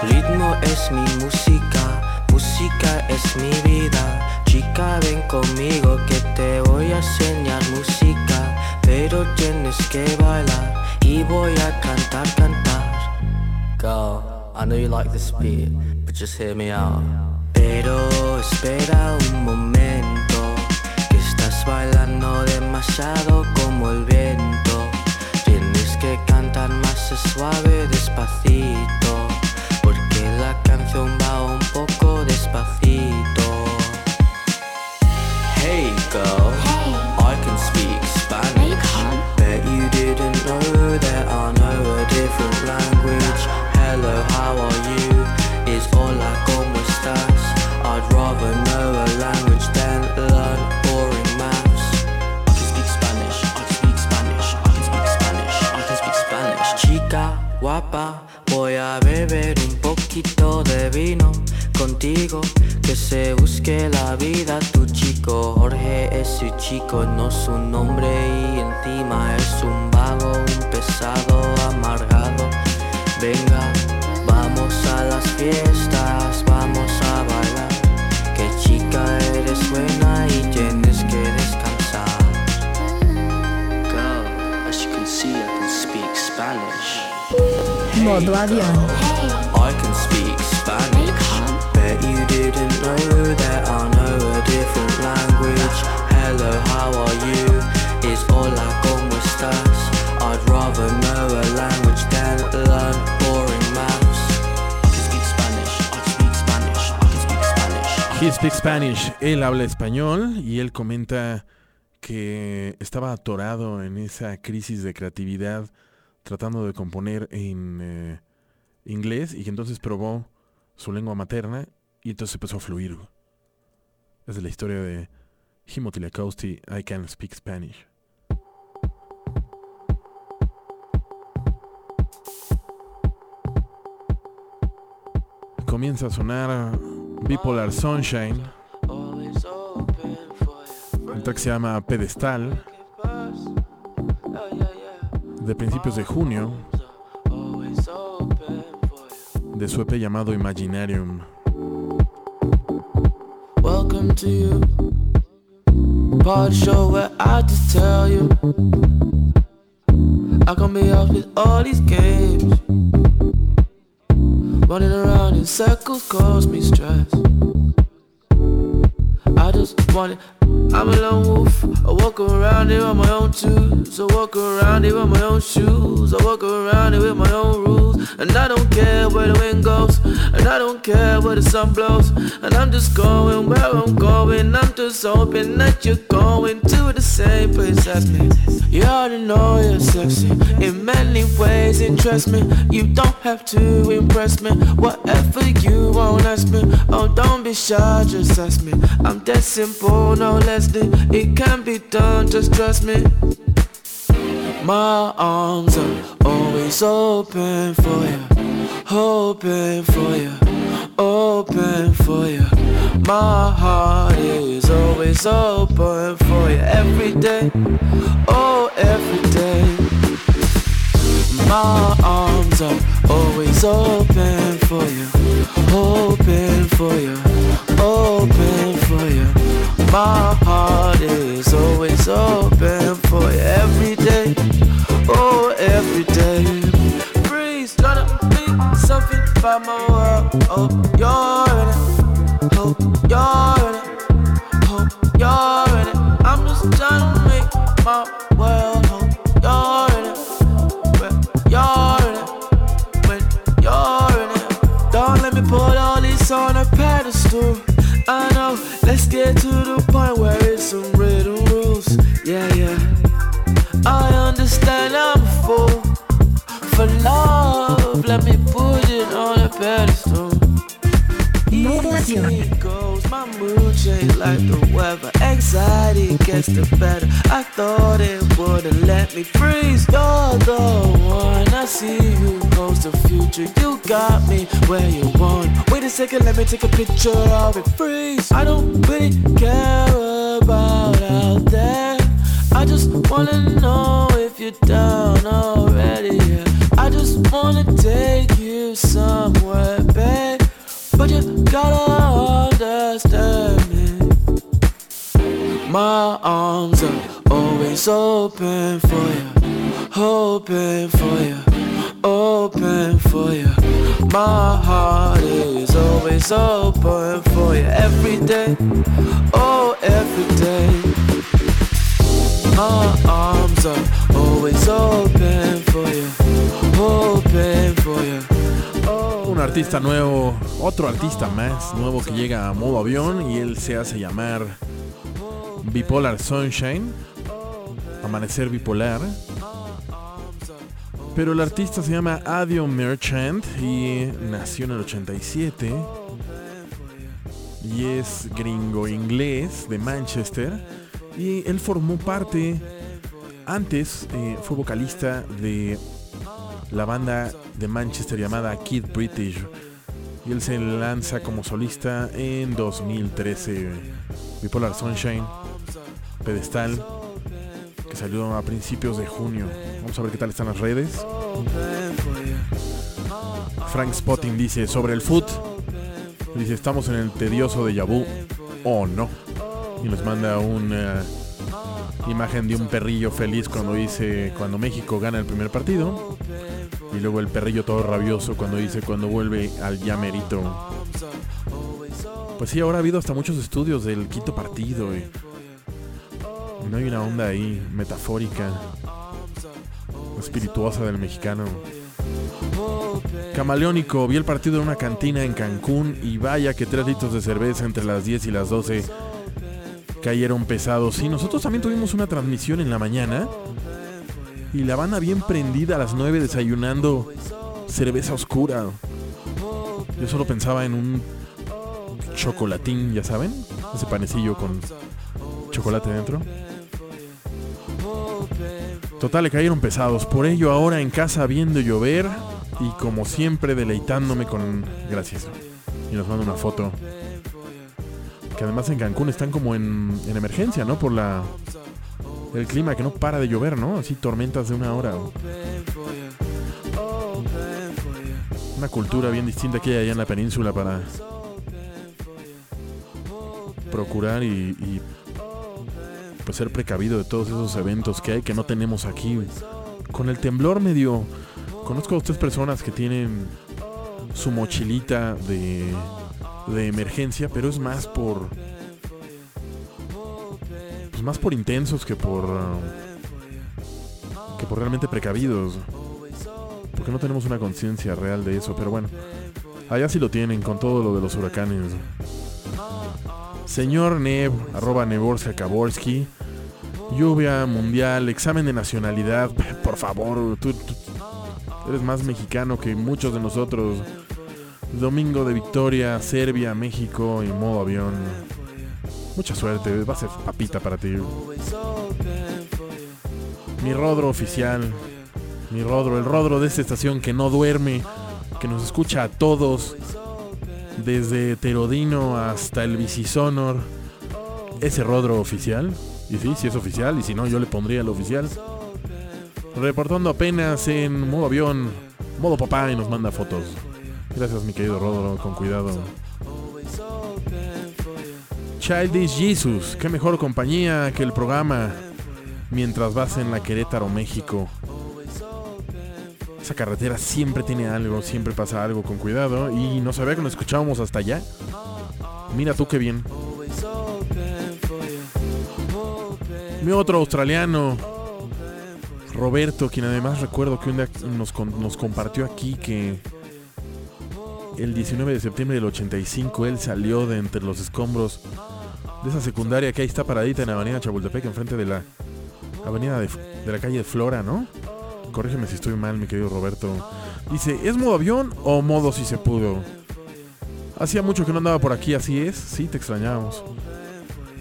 Ritmo es mi música, música es mi vida. Chica, ven conmigo que te voy a enseñar música. Pero tienes que bailar y voy a cantar, cantar. Girl, I know you like this beat, but just hear me out. Pero espera un momento, que estás bailando demasiado como el viento. Tienes que cantar más suave, despacito, porque la canción va un poco despacito. Hey I can speak Spanish. No, you can't. Bet you didn't know that I know a different language. Hello, how are you? Is hola, como estás? I'd rather know a language than learn boring maths. I can speak Spanish, I can speak Spanish, I can speak Spanish, I can speak Spanish. Chica, guapa, voy a beber un poquito de vino contigo. Que se busque la vida tu chico. Jorge es su chico, no su nombre y encima es un vago, un pesado, amargado. Venga, vamos a las fiestas, vamos a bailar. Que chica eres buena y tienes que descansar. Girl, as you can see, I can speak Spanish. Modo avión. Speaks Spanish. Él habla español y él comenta que estaba atorado en esa crisis de creatividad tratando de componer en eh, inglés y que entonces probó su lengua materna y entonces empezó a fluir. Esa es la historia de Timothy Lacoste, I Can Speak Spanish. Comienza a sonar Bipolar Sunshine. El track se llama Pedestal. De principios de junio. De su EP llamado Imaginarium. Welcome to you. Part show where I just tell you. I can be off with all these games. Running around in circles cause me stress. I just want it. I'm a lone wolf. I walk around here on my own shoes. I walk around here on my own shoes. I walk around here with my own rules. And I don't care where the wind goes. And I don't care where the sun blows. And I'm just going where I'm going. I'm just hoping that you're going to the same place as me. You already know you're sexy in many ways. Interest me. You don't have to impress me. Whatever you want, ask me. Oh, don't be shy, just ask me. I'm that simple, no less it can be done. Just trust me. My arms are always open for you, open for you, open for you. My heart is always open for you every day, oh every day. My arms are always open for you, open for you, open. My heart is always open for every day, oh every day. Breeze gonna be something by my world. Oh, you're in it. Oh, you're in it. Oh, you're in it. I'm just trying to make my world. Get to the point where it's some written rules. Yeah, yeah. I understand I'm a fool for love. Let me put it on a pedestal. Easy goes, my mood change like the weather. Anxiety gets the better. I thought it wouldn't let me freeze. You're the one. I see you goes the future. You got me where you want. Wait a second, let me take a picture of it. Freeze. I don't really care about out there. I just wanna know if you're down already. Yeah. I just wanna take you somewhere. But you gotta understand me. My arms are always open for you, hoping for you, open for you. My heart is always open for you every day, oh every day. My arms are always open for you, open for you. Un artista nuevo, otro artista más nuevo que llega a modo avión y él se hace llamar Bipolar Sunshine, Amanecer Bipolar. Pero el artista se llama Adio Merchant y nació en el 87 y es gringo inglés de Manchester y él formó parte, antes eh, fue vocalista de la banda de Manchester llamada Kid British. Y él se lanza como solista en 2013 Bipolar Sunshine Pedestal que salió a principios de junio. Vamos a ver qué tal están las redes. Frank Spotting dice sobre el foot dice estamos en el tedioso de Yabu o no y nos manda una imagen de un perrillo feliz cuando dice cuando México gana el primer partido y luego el perrillo todo rabioso cuando dice cuando vuelve al llamerito. Pues sí, ahora ha habido hasta muchos estudios del quinto partido. Y no hay una onda ahí metafórica, espirituosa del mexicano. Camaleónico, vi el partido en una cantina en Cancún y vaya que tres litros de cerveza entre las 10 y las 12 cayeron pesados. Y nosotros también tuvimos una transmisión en la mañana y la banda bien prendida a las 9 desayunando cerveza oscura. Yo solo pensaba en un chocolatín, ya saben, ese panecillo con chocolate dentro. Total, le cayeron pesados. Por ello, ahora en casa viendo llover y como siempre deleitándome con. Gracias. Y nos manda una foto que además en Cancún están como en, en emergencia, ¿no? Por la el clima que no para de llover, ¿no? Así tormentas de una hora. Una cultura bien distinta que hay allá en la península para procurar y, pues ser precavido de todos esos eventos que hay que no tenemos aquí. Con el temblor medio... Conozco a tres personas que tienen su mochilita de, de emergencia, pero es más por... Pues más por intensos que por... que por realmente precavidos. Porque no tenemos una conciencia real de eso, pero bueno. Allá sí lo tienen con todo lo de los huracanes. Señor Neb, arroba Neborska Kaborski. Lluvia mundial, examen de nacionalidad. Por favor, tú eres más mexicano que muchos de nosotros. Domingo de victoria, Serbia, México y modo avión. Mucha suerte, va a ser papita para ti. Mi rodro oficial. Mi rodro, el rodro de esta estación que no duerme, que nos escucha a todos, desde Terodino hasta el Vicisonor. Ese rodro oficial. Y sí, sí es oficial, y si no, yo le pondría el oficial. Reportando apenas en modo avión, modo papá, y nos manda fotos. Gracias, mi querido Rodro, con cuidado. Childish Jesus, qué mejor compañía que el programa mientras vas en la Querétaro, México. Esa carretera siempre tiene algo, siempre pasa algo con cuidado y no sabía que nos escuchábamos hasta allá. Mira tú qué bien. Mi otro australiano, Roberto, quien además recuerdo que un día nos, compartió aquí que el 19 de septiembre del 85 él salió de entre los escombros de esa secundaria que ahí está paradita en la avenida Chapultepec, enfrente de la avenida de, la calle Flora, ¿no? Corrígeme si estoy mal, mi querido Roberto. Dice, ¿es modo avión o modo si se pudo? Hacía mucho que no andaba por aquí, así es. Sí, te extrañábamos.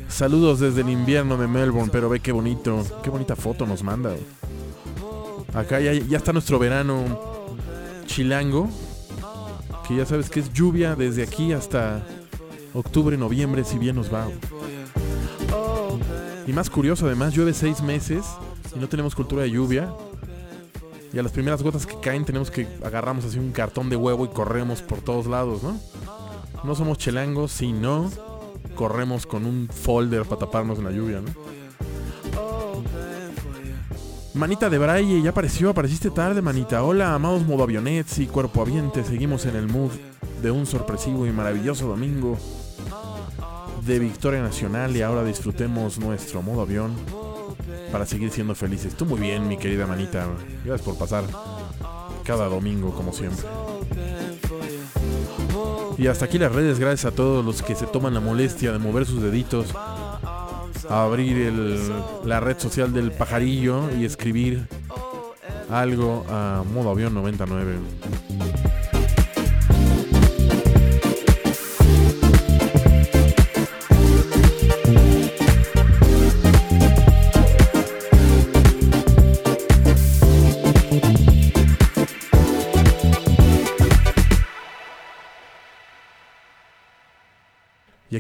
Saludos desde el invierno de Melbourne, pero ve qué bonito, qué bonita foto nos manda. Acá ya, ya está nuestro verano chilango, que ya sabes que es lluvia desde aquí hasta octubre, noviembre, si bien nos va. Y más curioso, además, llueve seis meses y no tenemos cultura de lluvia. Y a las primeras gotas que caen tenemos que agarramos así un cartón de huevo y corremos por todos lados, ¿no? No somos chelangos, sino corremos con un folder para taparnos en la lluvia, ¿no? Manita de Braille, ya apareció, apareciste tarde, manita. Hola, amados modo avionets y cuerpo aviente. Seguimos en el mood de un sorpresivo y maravilloso domingo de victoria nacional y ahora disfrutemos nuestro modo avión para seguir siendo felices. Tú muy bien, mi querida manita. Gracias por pasar cada domingo, como siempre. Y hasta aquí las redes, gracias a todos los que se toman la molestia de mover sus deditos a abrir el- la red social del pajarillo y escribir algo a modo avión 99.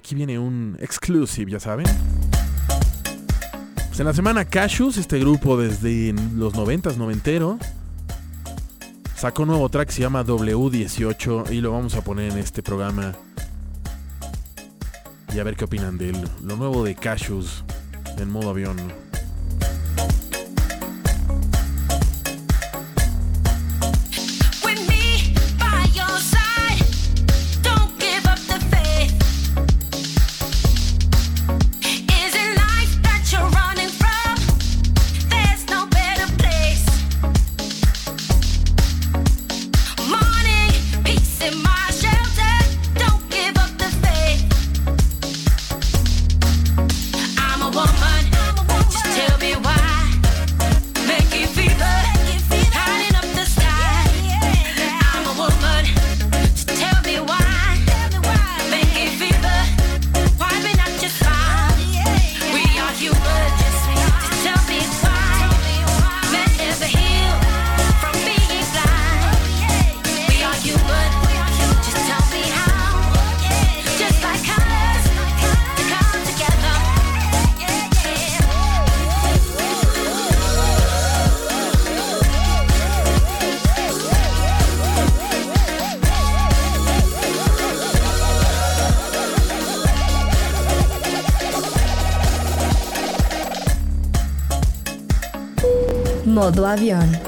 Aquí viene un exclusive, ya saben. Pues en la semana Cashews, este grupo desde los 90s, noventero, sacó nuevo track se llama W18 y lo vamos a poner en este programa. Y a ver qué opinan de él. Lo nuevo de Cashews en modo avión. Modo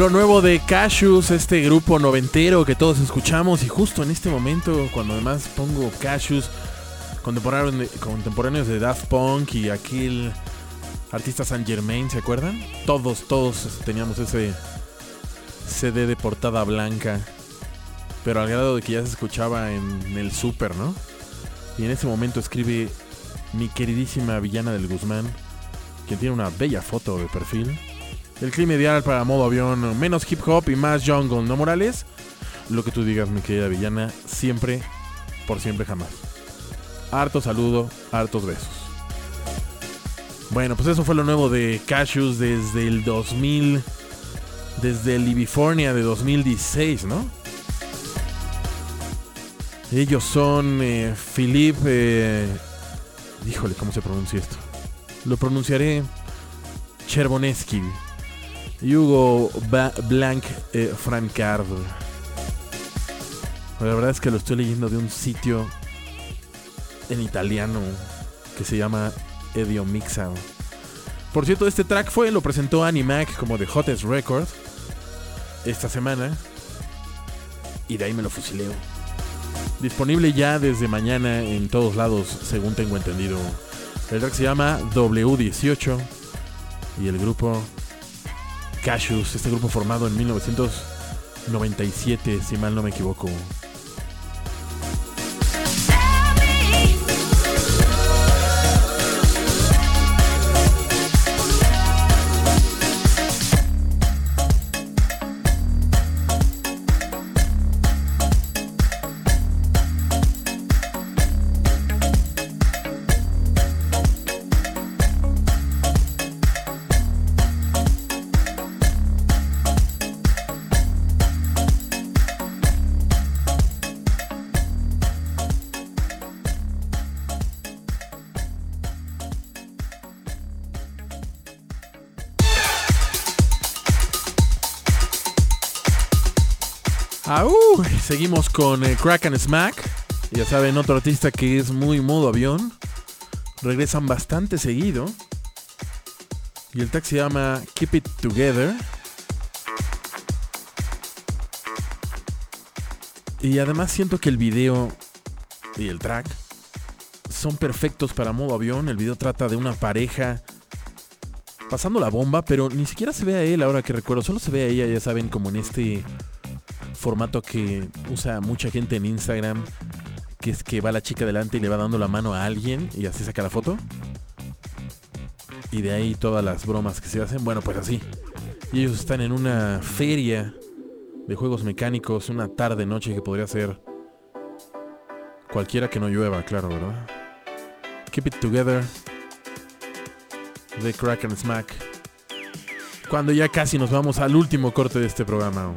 Lo nuevo de Cashews, este grupo noventero que todos escuchamos y justo en este momento, cuando además pongo Cashews, contemporáneos de, Daft Punk y aquel artista Saint Germain, ¿se acuerdan? Todos, todos teníamos ese CD de portada blanca, pero al grado de que ya se escuchaba en el super, ¿no? Y en ese momento escribe mi queridísima Villana del Guzmán, quien tiene una bella foto de perfil. El clima ideal para modo avión, menos hip hop y más jungle, ¿no, Morales? Lo que tú digas, mi querida villana, siempre, por siempre, jamás. Harto saludo, hartos besos. Bueno, pues eso fue lo nuevo de Cashews desde el 2000, desde el Ibifornia de 2016, ¿no? Ellos son eh, Philippe... eh, híjole, ¿cómo se pronuncia esto? Lo pronunciaré Cherboneski Hugo Ba- Blanc eh, Francard. La verdad es que lo estoy leyendo de un sitio en italiano que se llama Edio Mixa. Por cierto, este track fue, lo presentó Animac como The Hottest Record esta semana. Y de ahí me lo fusileo. Disponible ya desde mañana en todos lados, según tengo entendido. El track se llama W18 y el grupo Cashews, este grupo formado en 1997, si mal no me equivoco. Seguimos con eh, Crack and Smack. Ya saben, otro artista que es muy modo avión. Regresan bastante seguido. Y el track se llama Keep It Together. Y además siento que el video y el track son perfectos para modo avión. El video trata de una pareja pasando la bomba, pero ni siquiera se ve a él ahora que recuerdo. Solo se ve a ella, ya saben, como en este formato que usa mucha gente en Instagram, que es que va la chica delante y le va dando la mano a alguien y así saca la foto. Y de ahí todas las bromas que se hacen, bueno, pues así. Y ellos están en una feria de juegos mecánicos, una tarde, noche que podría ser cualquiera que no llueva, claro, ¿verdad? Keep it together. The Crack and Smack. Cuando ya casi nos vamos al último corte de este programa.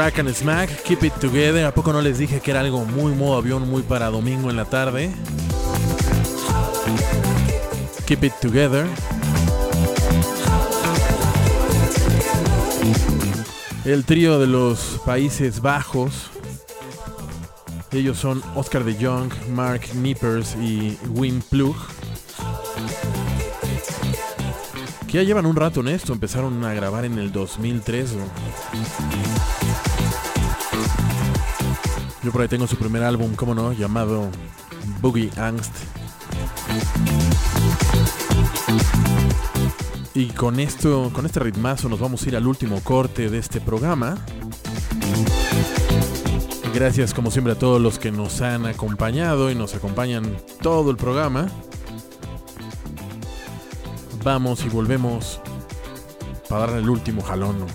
Crack and Smack, Keep It Together. ¿A poco no les dije que era algo muy modo avión, muy para domingo en la tarde? Keep It Together. El trío de los Países Bajos. Ellos son Oscar de Jong, Mark Nippers y Wim Plug. Que ya llevan un rato en esto, empezaron a grabar en el 2003. ¿no? Yo por ahí tengo su primer álbum, como no, llamado Boogie Angst. Y con esto, con este ritmazo nos vamos a ir al último corte de este programa. Gracias como siempre a todos los que nos han acompañado y nos acompañan todo el programa. Vamos y volvemos para darle el último jalón.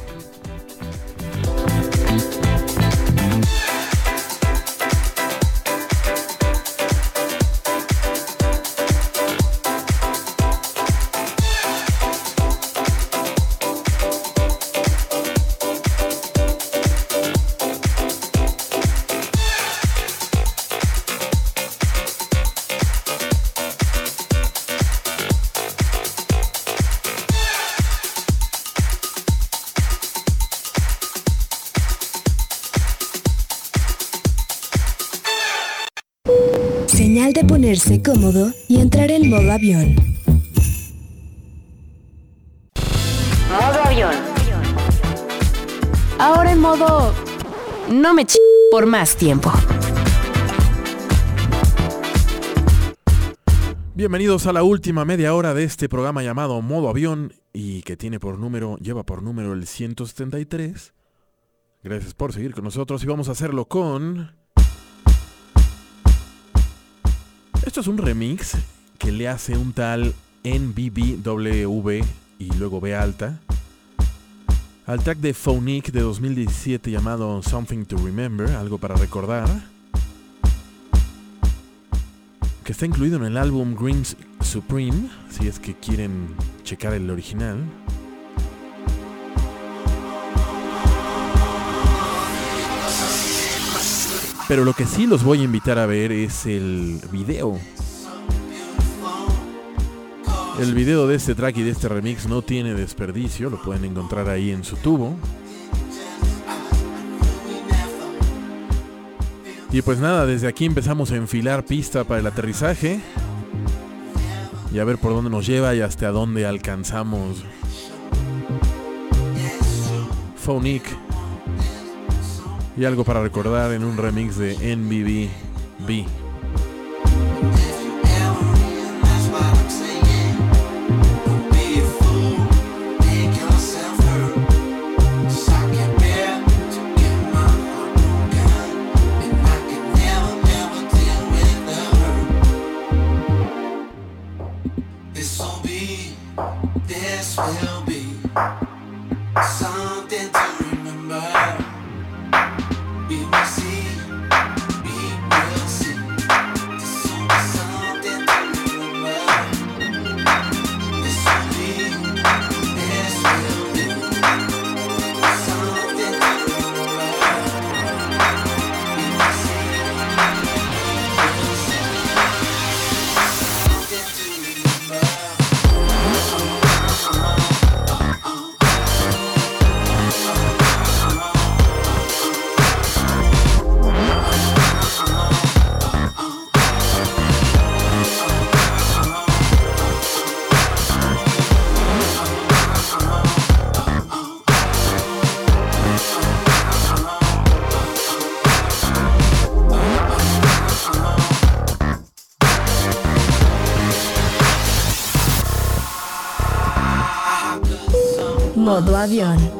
Ponerse cómodo y entrar en modo avión. Modo avión. Ahora en modo... No me ch... por más tiempo. Bienvenidos a la última media hora de este programa llamado Modo Avión y que tiene por número, lleva por número el 173. Gracias por seguir con nosotros y vamos a hacerlo con... Esto es un remix que le hace un tal NBBW y luego B alta al track de Phonic de 2017 llamado Something to Remember, algo para recordar, que está incluido en el álbum Greens Supreme, si es que quieren checar el original. Pero lo que sí los voy a invitar a ver es el video. El video de este track y de este remix no tiene desperdicio, lo pueden encontrar ahí en su tubo. Y pues nada, desde aquí empezamos a enfilar pista para el aterrizaje. Y a ver por dónde nos lleva y hasta dónde alcanzamos. Phonic. Y algo para recordar en un remix de NBB. Modo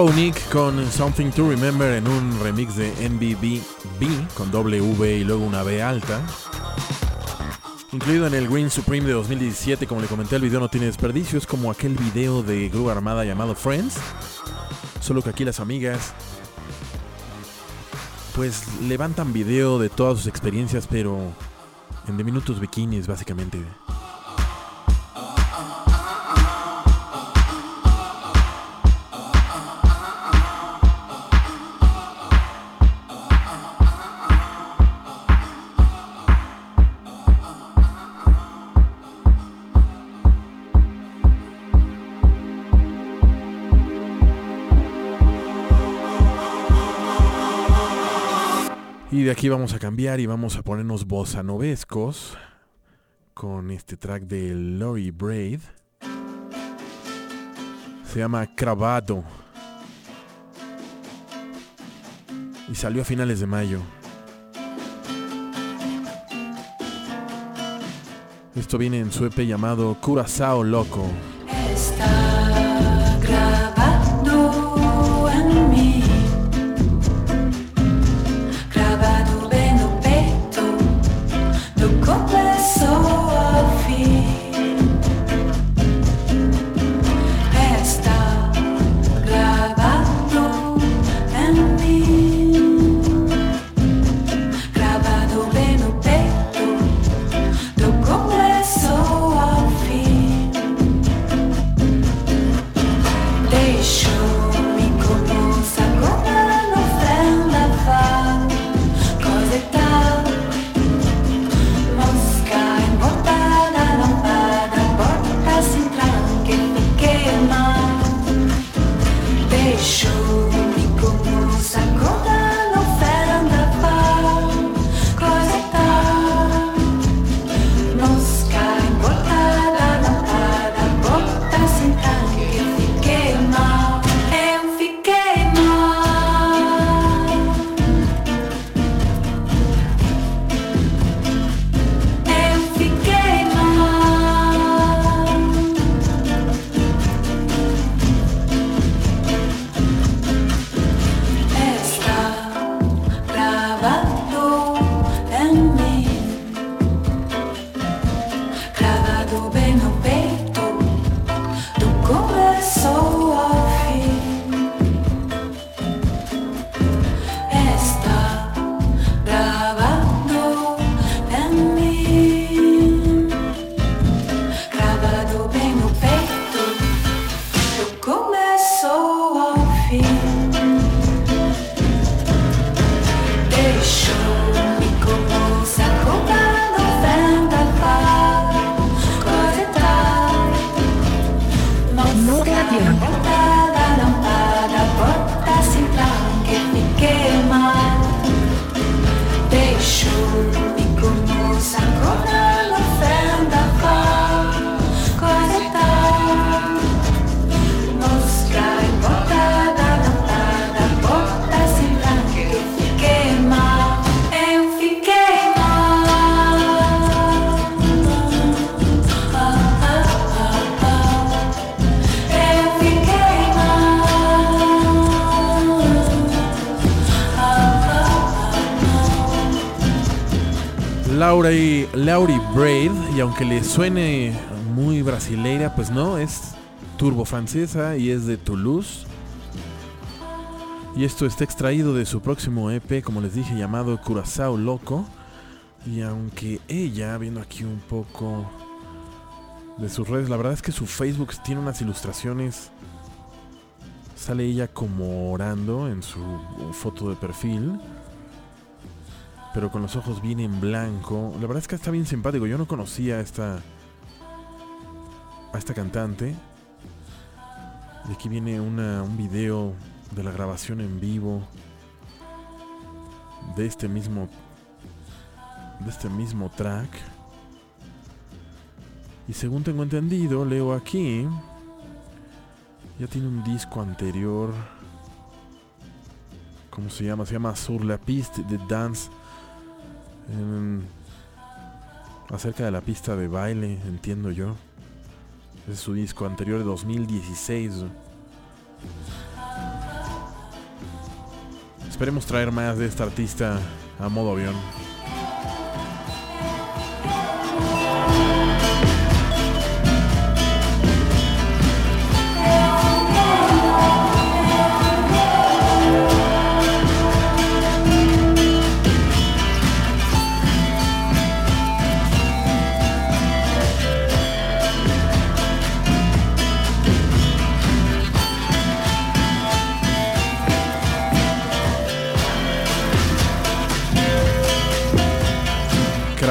Phonic con Something to Remember en un remix de NBBB con V y luego una B alta. Incluido en el Green Supreme de 2017, como le comenté, el video no tiene desperdicio, es como aquel video de grúa armada llamado Friends. Solo que aquí las amigas pues levantan video de todas sus experiencias, pero en de minutos bikinis básicamente. Aquí vamos a cambiar y vamos a ponernos bossa novescos con este track de Lori Braid. Se llama Cravado. Y salió a finales de mayo. Esto viene en su EP llamado Curazao Loco. Aunque le suene muy brasileira, pues no, es turbo francesa y es de Toulouse. Y esto está extraído de su próximo EP, como les dije, llamado Curazao Loco. Y aunque ella, viendo aquí un poco de sus redes, la verdad es que su Facebook tiene unas ilustraciones. Sale ella como orando en su foto de perfil pero con los ojos bien en blanco. La verdad es que está bien simpático. Yo no conocía a esta a esta cantante. Y aquí viene una, un video de la grabación en vivo de este mismo de este mismo track. Y según tengo entendido, leo aquí ya tiene un disco anterior. ¿Cómo se llama? Se llama Sur la piste de dance Em, acerca de la pista de baile, entiendo yo. Es su disco anterior de 2016. Esperemos traer más de esta artista a modo avión.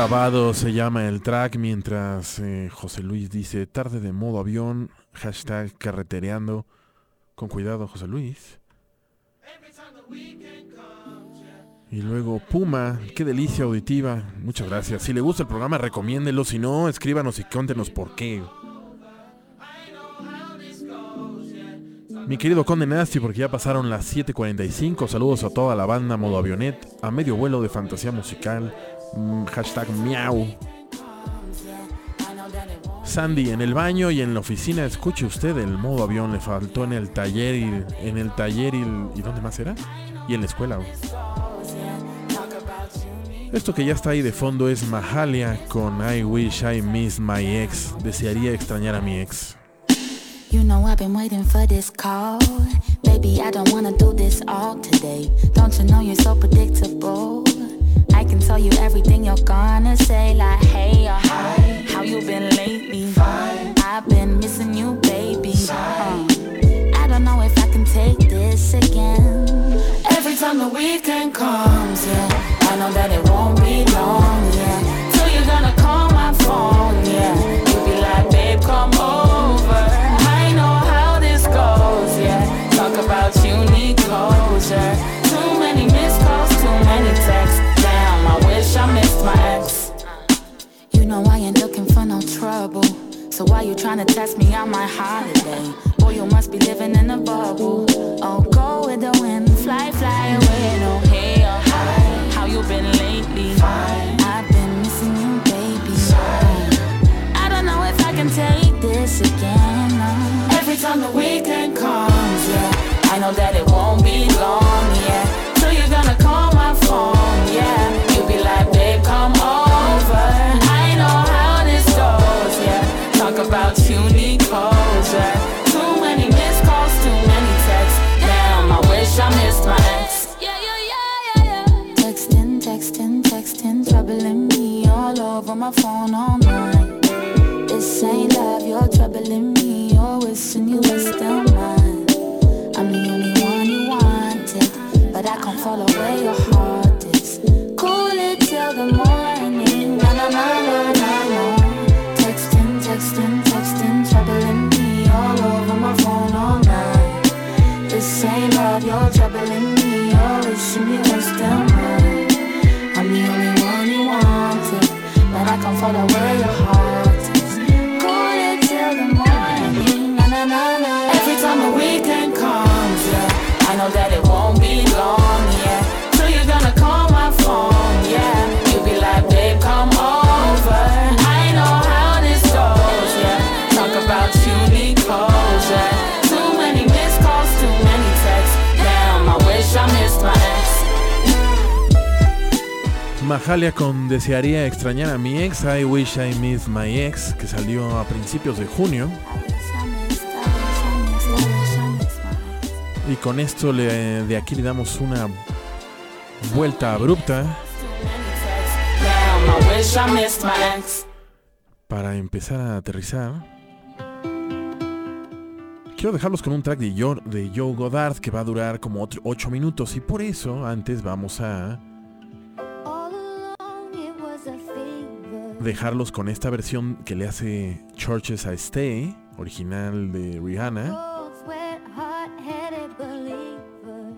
Se llama el track mientras eh, José Luis dice tarde de modo avión, hashtag carretereando. Con cuidado José Luis. Y luego Puma, qué delicia auditiva. Muchas gracias. Si le gusta el programa, recomiéndelo. Si no, escríbanos y cuéntenos por qué. Mi querido Conde Nasty, porque ya pasaron las 7.45. Saludos a toda la banda Modo Avionet, a medio vuelo de fantasía musical. Mm, hashtag miau. Sandy, en el baño y en la oficina, escuche usted el modo avión. Le faltó en el taller y en el taller y, ¿y dónde más era? Y en la escuela. Esto que ya está ahí de fondo es Mahalia con I Wish I Miss My Ex. Desearía extrañar a mi ex. I can tell you everything you're gonna say, like hey or hi. How you been lately? Fine. I've been missing you, baby. Uh, I don't know if I can take this again. Every time the weekend comes, yeah, I know that it won't be long, So why you tryna test me on my holiday? Boy, you must be living in a bubble. Oh, go with the wind, fly, fly away. No, hey, oh, hi. How you been lately? Fine. I've been missing you, baby. I don't know if I can take this again. no. Every time the weekend comes, yeah, I know that it won't be long, yeah. Troubling me all over my phone all night. This ain't love, you're troubling me. You're wishing you were still mine. I'm the only one you wanted, but I can't follow where your heart is. Cool it till the morning. Na na na na na na. Texting, texting, texting, troubling me all over my phone all night. This ain't love, you're troubling me. Mahalia con Desearía extrañar a mi ex, I Wish I Miss My Ex, que salió a principios de junio. Y con esto le- de aquí le damos una vuelta abrupta para empezar a aterrizar. Quiero dejarlos con un track de Joe, de Joe Goddard que va a durar como 8 minutos y por eso antes vamos a dejarlos con esta versión que le hace Churches I Stay, original de Rihanna,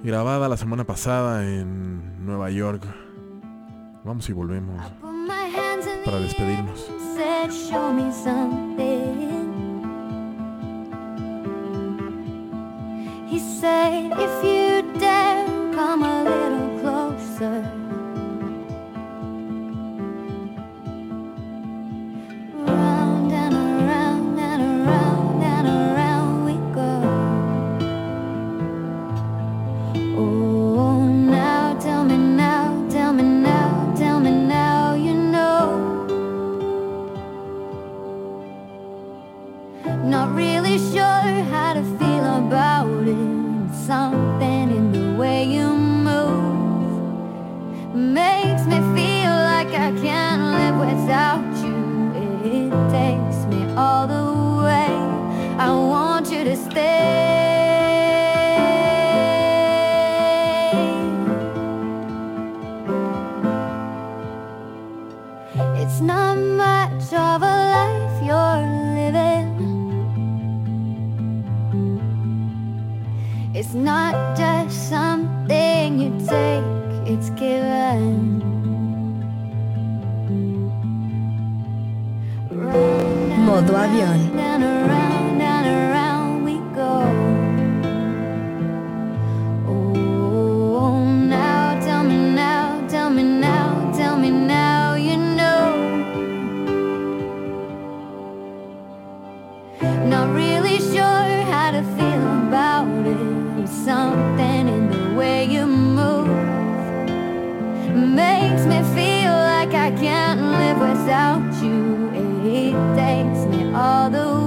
grabada la semana pasada en Nueva York. Vamos y volvemos para despedirnos. He said, if you dare, come a Not really sure how to feel about it. Something in the way you move makes me feel like I can't live without you. It takes me all the way.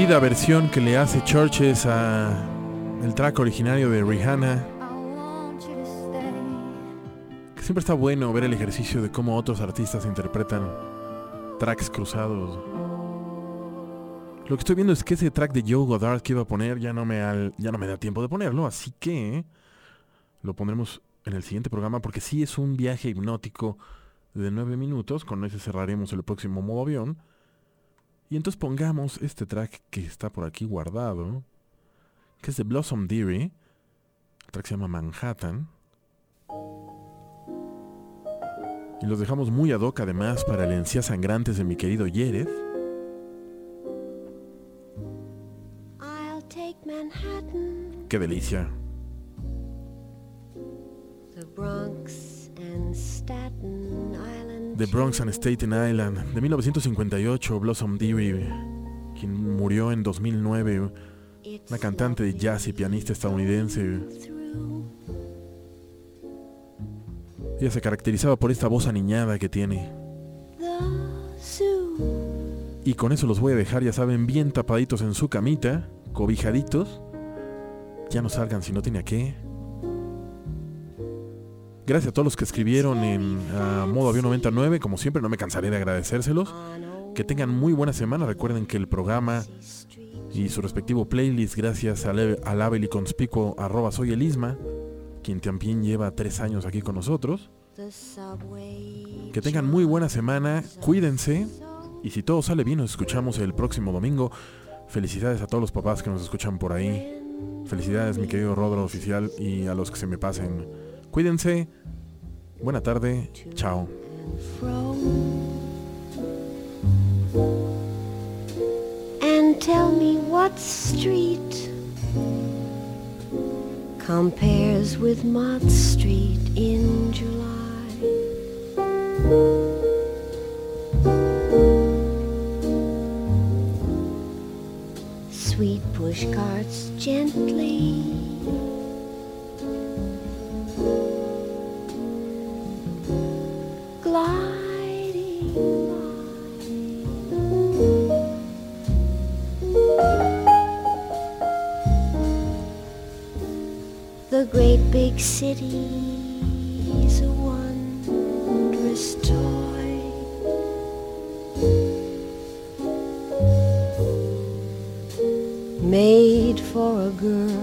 Sentida versión que le hace Churches a el track originario de Rihanna. Que siempre está bueno ver el ejercicio de cómo otros artistas interpretan tracks cruzados. Lo que estoy viendo es que ese track de Joe Goddard que iba a poner ya no me, al- ya no me da tiempo de ponerlo, así que lo pondremos en el siguiente programa porque sí es un viaje hipnótico de 9 minutos, con ese cerraremos el próximo modo avión. Y entonces pongamos este track que está por aquí guardado, que es de Blossom Dearie. El track se llama Manhattan. Y los dejamos muy ad hoc además para el encías sangrantes de mi querido Manhattan, Qué delicia. the Bronx and Staten Island. The Bronx and Staten Island, de 1958, Blossom Dearie, quien murió en 2009, una cantante de jazz y pianista estadounidense. Ella se caracterizaba por esta voz aniñada que tiene. Y con eso los voy a dejar, ya saben, bien tapaditos en su camita, cobijaditos. Ya no salgan si no tiene a qué. Gracias a todos los que escribieron en modo avión 99. Como siempre, no me cansaré de agradecérselos. Que tengan muy buena semana. Recuerden que el programa y su respectivo playlist, gracias al, al y conspicuo arroba soy el Isma, quien también lleva tres años aquí con nosotros. Que tengan muy buena semana, cuídense y si todo sale bien nos escuchamos el próximo domingo. Felicidades a todos los papás que nos escuchan por ahí. Felicidades mi querido Rodro oficial y a los que se me pasen. Cuídense. Buena tarde. Chao. And tell me what street compares with Mott Street in July. Sweet push carts gently city's a wondrous toy. Made for a girl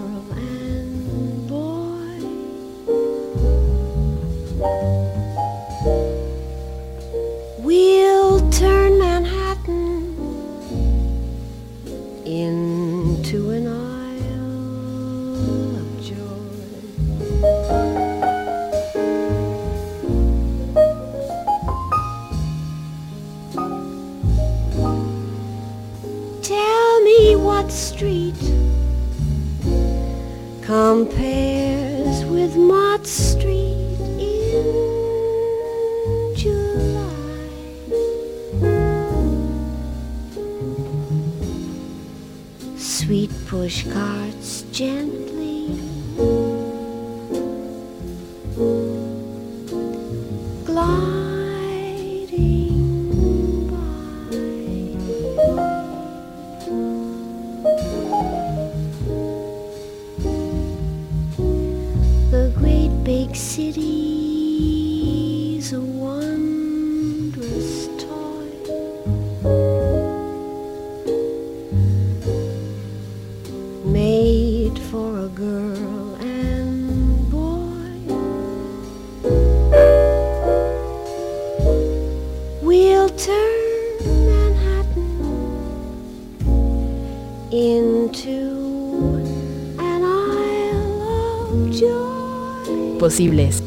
posibles.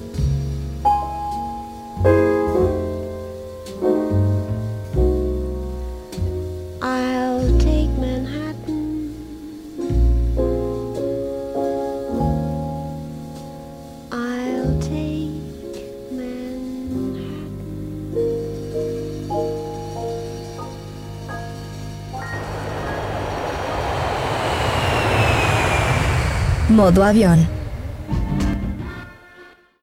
modo avión.